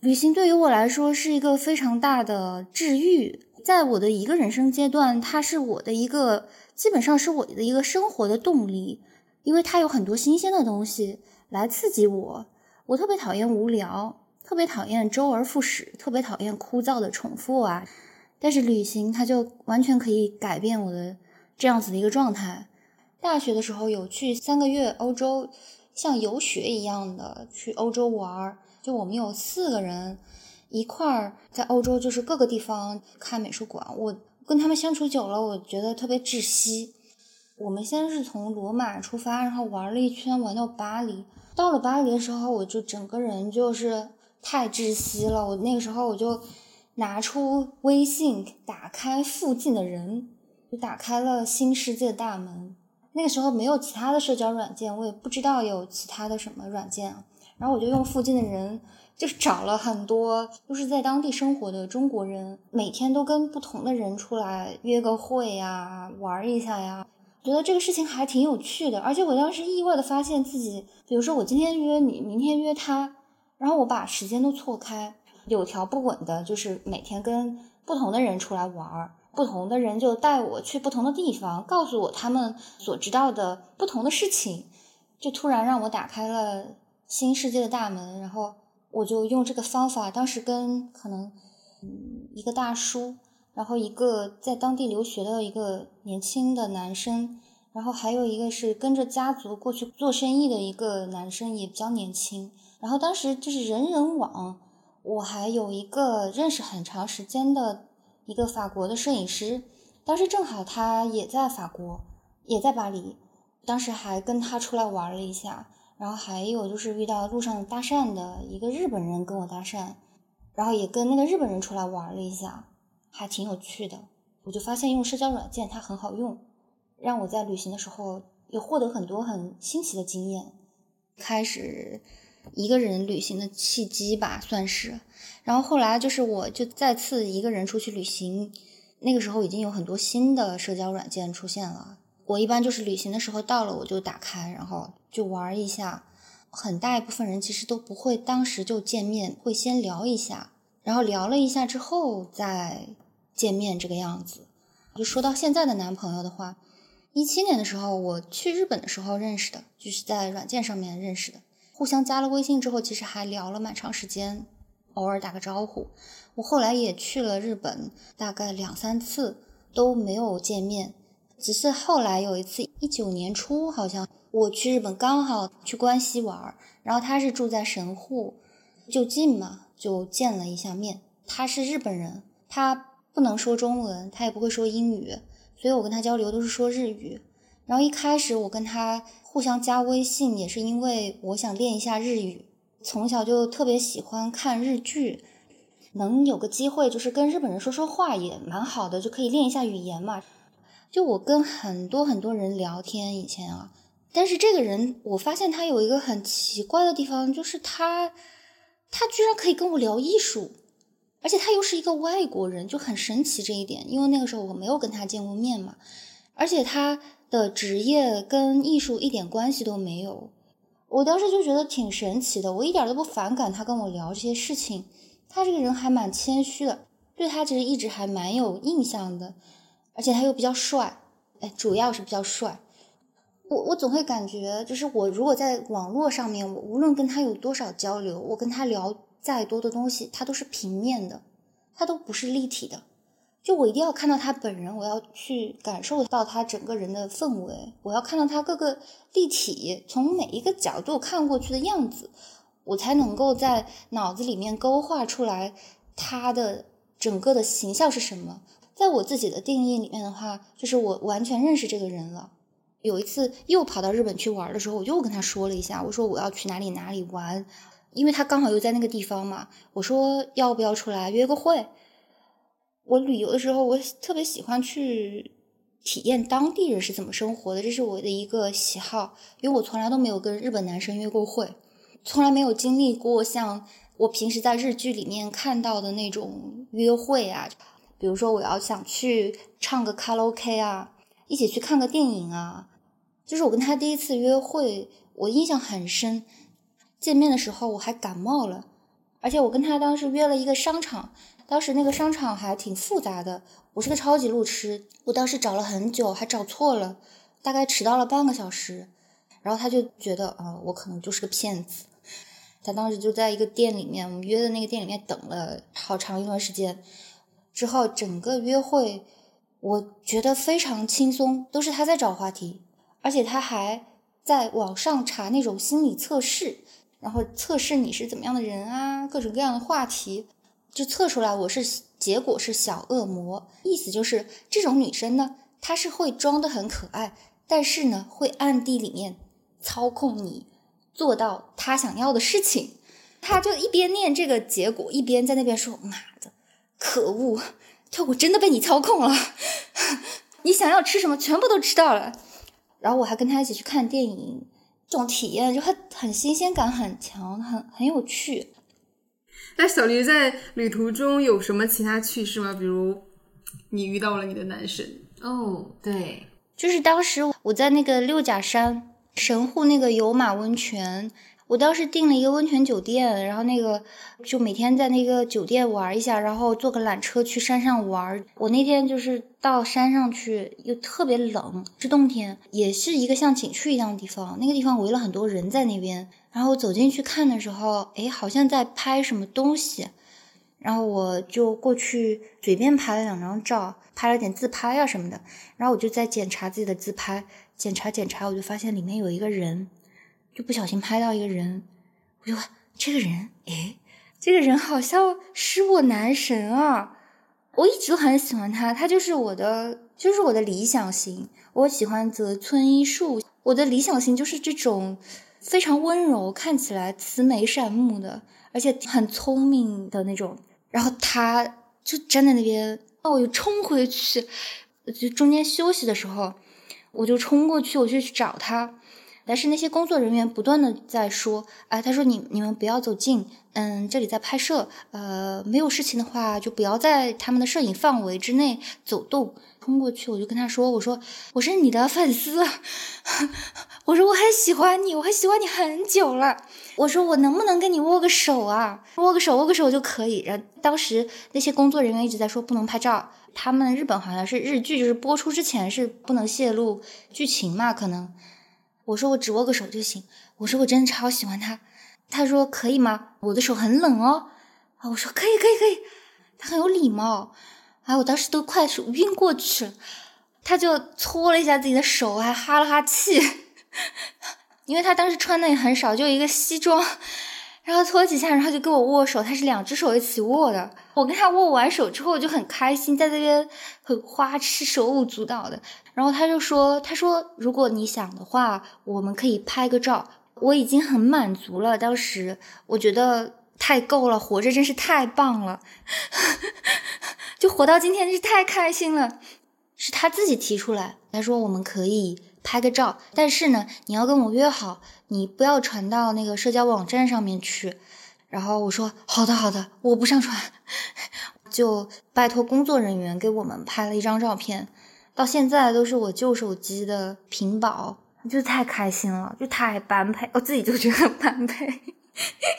旅行对于我来说是一个非常大的治愈，在我的一个人生阶段，它是我的一个。基本上是我的一个生活的动力，因为它有很多新鲜的东西来刺激我。我特别讨厌无聊，特别讨厌周而复始，特别讨厌枯燥的重复啊。但是旅行它就完全可以改变我的这样子的一个状态。大学的时候有去三个月欧洲，像游学一样的去欧洲玩，就我们有四个人一块儿在欧洲，就是各个地方看美术馆。我。跟他们相处久了，我觉得特别窒息。我们先是从罗马出发，然后玩了一圈，玩到巴黎。到了巴黎的时候，我就整个人就是太窒息了。我那个时候我就拿出微信，打开附近的人，就打开了新世界的大门。那个时候没有其他的社交软件，我也不知道有其他的什么软件。然后我就用附近的人。就是找了很多都是在当地生活的中国人，每天都跟不同的人出来约个会呀，玩一下呀，觉得这个事情还挺有趣的。而且我当时意外的发现自己，比如说我今天约你，明天约他，然后我把时间都错开，有条不紊的，就是每天跟不同的人出来玩，不同的人就带我去不同的地方，告诉我他们所知道的不同的事情。就突然让我打开了新世界的大门，然后我就用这个方法，当时跟可能嗯一个大叔，然后一个在当地留学的一个年轻的男生，然后还有一个是跟着家族过去做生意的一个男生，也比较年轻，然后当时就是人人网，我还有一个认识很长时间的一个法国的摄影师，当时正好他也在法国，也在巴黎。当时还跟他出来玩了一下，然后还有就是遇到路上搭讪的一个日本人跟我搭讪，然后也跟那个日本人出来玩了一下，还挺有趣的。我就发现用社交软件它很好用，让我在旅行的时候也获得很多很新奇的经验，开始一个人旅行的契机吧，算是。然后后来就是我就再次一个人出去旅行，那个时候已经有很多新的社交软件出现了。我一般就是旅行的时候到了，我就打开，然后就玩一下。很大一部分人其实都不会当时就见面，会先聊一下，然后聊了一下之后再见面这个样子。就说到现在的男朋友的话，一七年的时候我去日本的时候认识的，就是在软件上面认识的，互相加了微信之后，其实还聊了蛮长时间，偶尔打个招呼。我后来也去了日本，大概两三次都没有见面。只是后来有一次，一九年初好像我去日本，刚好去关西玩，然后他是住在神户，就近嘛，就见了一下面。他是日本人，他不能说中文，他也不会说英语，所以我跟他交流都是说日语。然后一开始我跟他互相加微信，也是因为我想练一下日语，从小就特别喜欢看日剧，能有个机会就是跟日本人说说话也蛮好的，就可以练一下语言嘛。就我跟很多很多人聊天以前啊，但是这个人我发现他有一个很奇怪的地方，就是他他居然可以跟我聊艺术，而且他又是一个外国人，就很神奇这一点。因为那个时候我没有跟他见过面嘛，而且他的职业跟艺术一点关系都没有。我当时就觉得挺神奇的，我一点都不反感他跟我聊这些事情。他这个人还蛮谦虚的，对他其实一直还蛮有印象的。而且他又比较帅，哎，主要是比较帅。我我总会感觉，就是我如果在网络上面，我无论跟他有多少交流，我跟他聊再多的东西，他都是平面的，他都不是立体的。就我一定要看到他本人，我要去感受到他整个人的氛围，我要看到他各个立体，从每一个角度看过去的样子，我才能够在脑子里面勾画出来他的整个的形象是什么。在我自己的定义里面的话，就是我完全认识这个人了。有一次又跑到日本去玩的时候，我又跟他说了一下，我说我要去哪里哪里玩，因为他刚好又在那个地方嘛。我说要不要出来约个会？我旅游的时候，我特别喜欢去体验当地人是怎么生活的，这是我的一个喜好。因为我从来都没有跟日本男生约过会，从来没有经历过像我平时在日剧里面看到的那种约会啊。比如说，我要想去唱个卡拉 OK 啊，一起去看个电影啊，就是我跟他第一次约会，我印象很深。见面的时候我还感冒了，而且我跟他当时约了一个商场，当时那个商场还挺复杂的。我是个超级路痴，我当时找了很久，还找错了，大概迟到了半个小时。然后他就觉得，呃，我可能就是个骗子。他当时就在一个店里面，我们约的那个店里面等了好长一段时间。之后整个约会，我觉得非常轻松，都是他在找话题，而且他还在网上查那种心理测试，然后测试你是怎么样的人啊，各种各样的话题，就测出来我是结果是小恶魔，意思就是这种女生呢，她是会装的很可爱，但是呢会暗地里面操控你，做到她想要的事情。他就一边念这个结果，一边在那边说妈的。可恶，就我真的被你操控了！你想要吃什么，全部都吃到了。然后我还跟他一起去看电影，这种体验就很很新鲜感很强，很很有趣。那小驴在旅途中有什么其他趣事吗？比如你遇到了你的男神哦，对，就是当时我在那个六甲山神户那个有马温泉，我当时订了一个温泉酒店，然后那个就每天在那个酒店玩一下，然后坐个缆车去山上玩。我那天就是到山上去，又特别冷，是冬天，也是一个像景区一样的地方。那个地方围了很多人在那边，然后走进去看的时候，哎，好像在拍什么东西，然后我就过去随便拍了两张照，拍了点自拍啊什么的，然后我就在检查自己的自拍，检查检查，我就发现里面有一个人。就不小心拍到一个人，我就这个人，哎，这个人好像是我男神啊！我一直都很喜欢他，他就是我的，就是我的理想型。我喜欢泽村一树，我的理想型就是这种非常温柔，看起来慈眉善目的，而且很聪明的那种。然后他就站在那边，哦，我又冲回去，就中间休息的时候，我就冲过去，我就去找他。但是那些工作人员不断的在说，啊，他说你你们不要走近，嗯，这里在拍摄，呃，没有事情的话就不要在他们的摄影范围之内走动。冲过去我就跟他说，我说我是你的粉丝，我说我很喜欢你，我很喜欢你很久了，我说我能不能跟你握个手啊？握个手，握个手就可以。然后当时那些工作人员一直在说不能拍照，他们日本好像是日剧，就是播出之前是不能泄露剧情嘛，可能。我说我只握个手就行。我说我真的超喜欢他。他说可以吗？我的手很冷哦。啊，我说可以可以可以。他很有礼貌。啊，我当时都快晕过去了。他就搓了一下自己的手，还哈了哈气。因为他当时穿的也很少，就一个西装。然后搓几下，然后就跟我握手。他是两只手一起握的。我跟他握完手之后，我就很开心，在那边很花痴、手舞足蹈的。然后他就说：“他说如果你想的话，我们可以拍个照。我已经很满足了。当时我觉得太够了，活着真是太棒了，就活到今天真是太开心了。”是他自己提出来，他说我们可以拍个照，但是呢，你要跟我约好。你不要传到那个社交网站上面去，然后我说好的好的，我不上传，就拜托工作人员给我们拍了一张照片，到现在都是我旧手机的屏保，就太开心了，就太般配，我自己就觉得般配。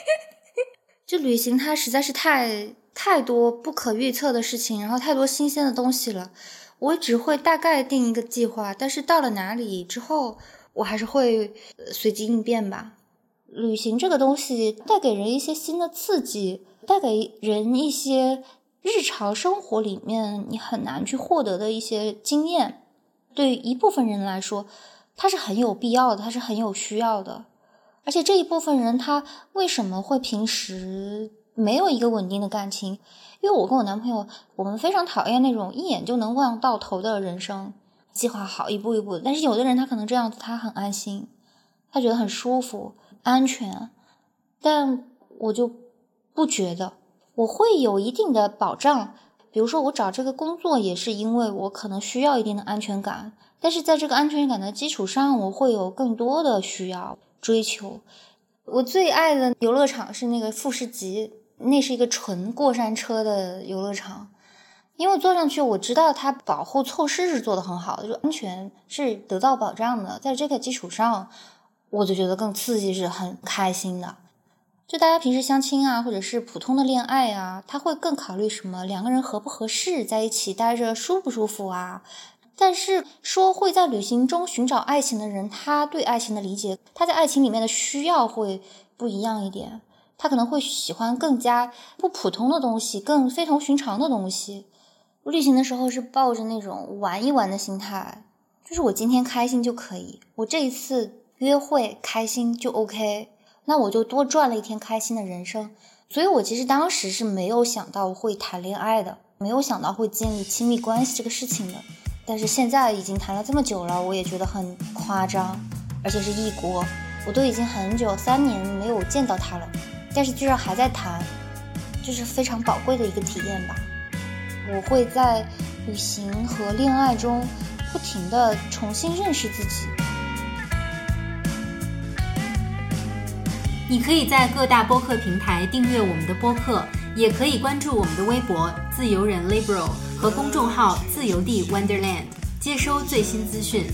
就旅行它实在是太太多不可预测的事情，然后太多新鲜的东西了，我只会大概定一个计划，但是到了哪里之后。我还是会随机应变吧。旅行这个东西带给人一些新的刺激，带给人一些日常生活里面你很难去获得的一些经验。对一部分人来说，它是很有必要的，它是很有需要的。而且这一部分人他为什么会平时没有一个稳定的感情？因为我跟我男朋友，我们非常讨厌那种一眼就能望到头的人生。计划好一步一步的，但是有的人他可能这样子，他很安心，他觉得很舒服、安全，但我就不觉得，我会有一定的保障。比如说，我找这个工作也是因为我可能需要一定的安全感，但是在这个安全感的基础上，我会有更多的需要追求。我最爱的游乐场是那个富士急，那是一个纯过山车的游乐场。因为坐上去，我知道它保护措施是做的很好的，就安全是得到保障的。在这个基础上，我就觉得更刺激，是很开心的。就大家平时相亲啊，或者是普通的恋爱啊，他会更考虑什么？两个人合不合适，在一起待着舒不舒服啊？但是说会在旅行中寻找爱情的人，他对爱情的理解，他在爱情里面的需要会不一样一点。他可能会喜欢更加不普通的东西，更非同寻常的东西。我旅行的时候是抱着那种玩一玩的心态，就是我今天开心就可以，我这一次约会开心就 OK，那我就多赚了一天开心的人生。所以我其实当时是没有想到会谈恋爱的，没有想到会建立亲密关系这个事情的。但是现在已经谈了这么久了，我也觉得很夸张，而且是异国，我都已经很久三年没有见到他了，但是居然还在谈，这是非常宝贵的一个体验吧。我会在旅行和恋爱中不停的重新认识自己。你可以在各大播客平台订阅我们的播客，也可以关注我们的微博“自由人 liberal” 和公众号“自由地 Wonderland”，接收最新资讯。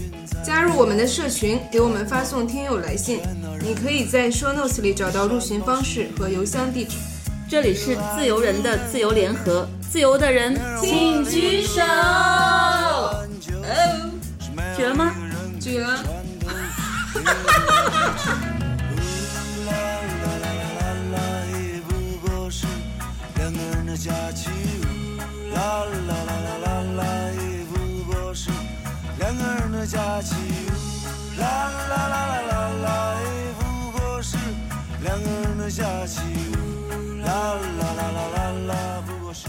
加入我们的社群，给我们发送听友来信。你可以在 show notes 里找到入群方式和邮箱地址。这里是自由人的自由联合，自由的人请举手。哦，举了吗？举了。假期，啦啦啦啦啦啦，假期，啦啦啦啦啦啦，也不过是两个人的假期，啦啦啦啦啦啦。不过是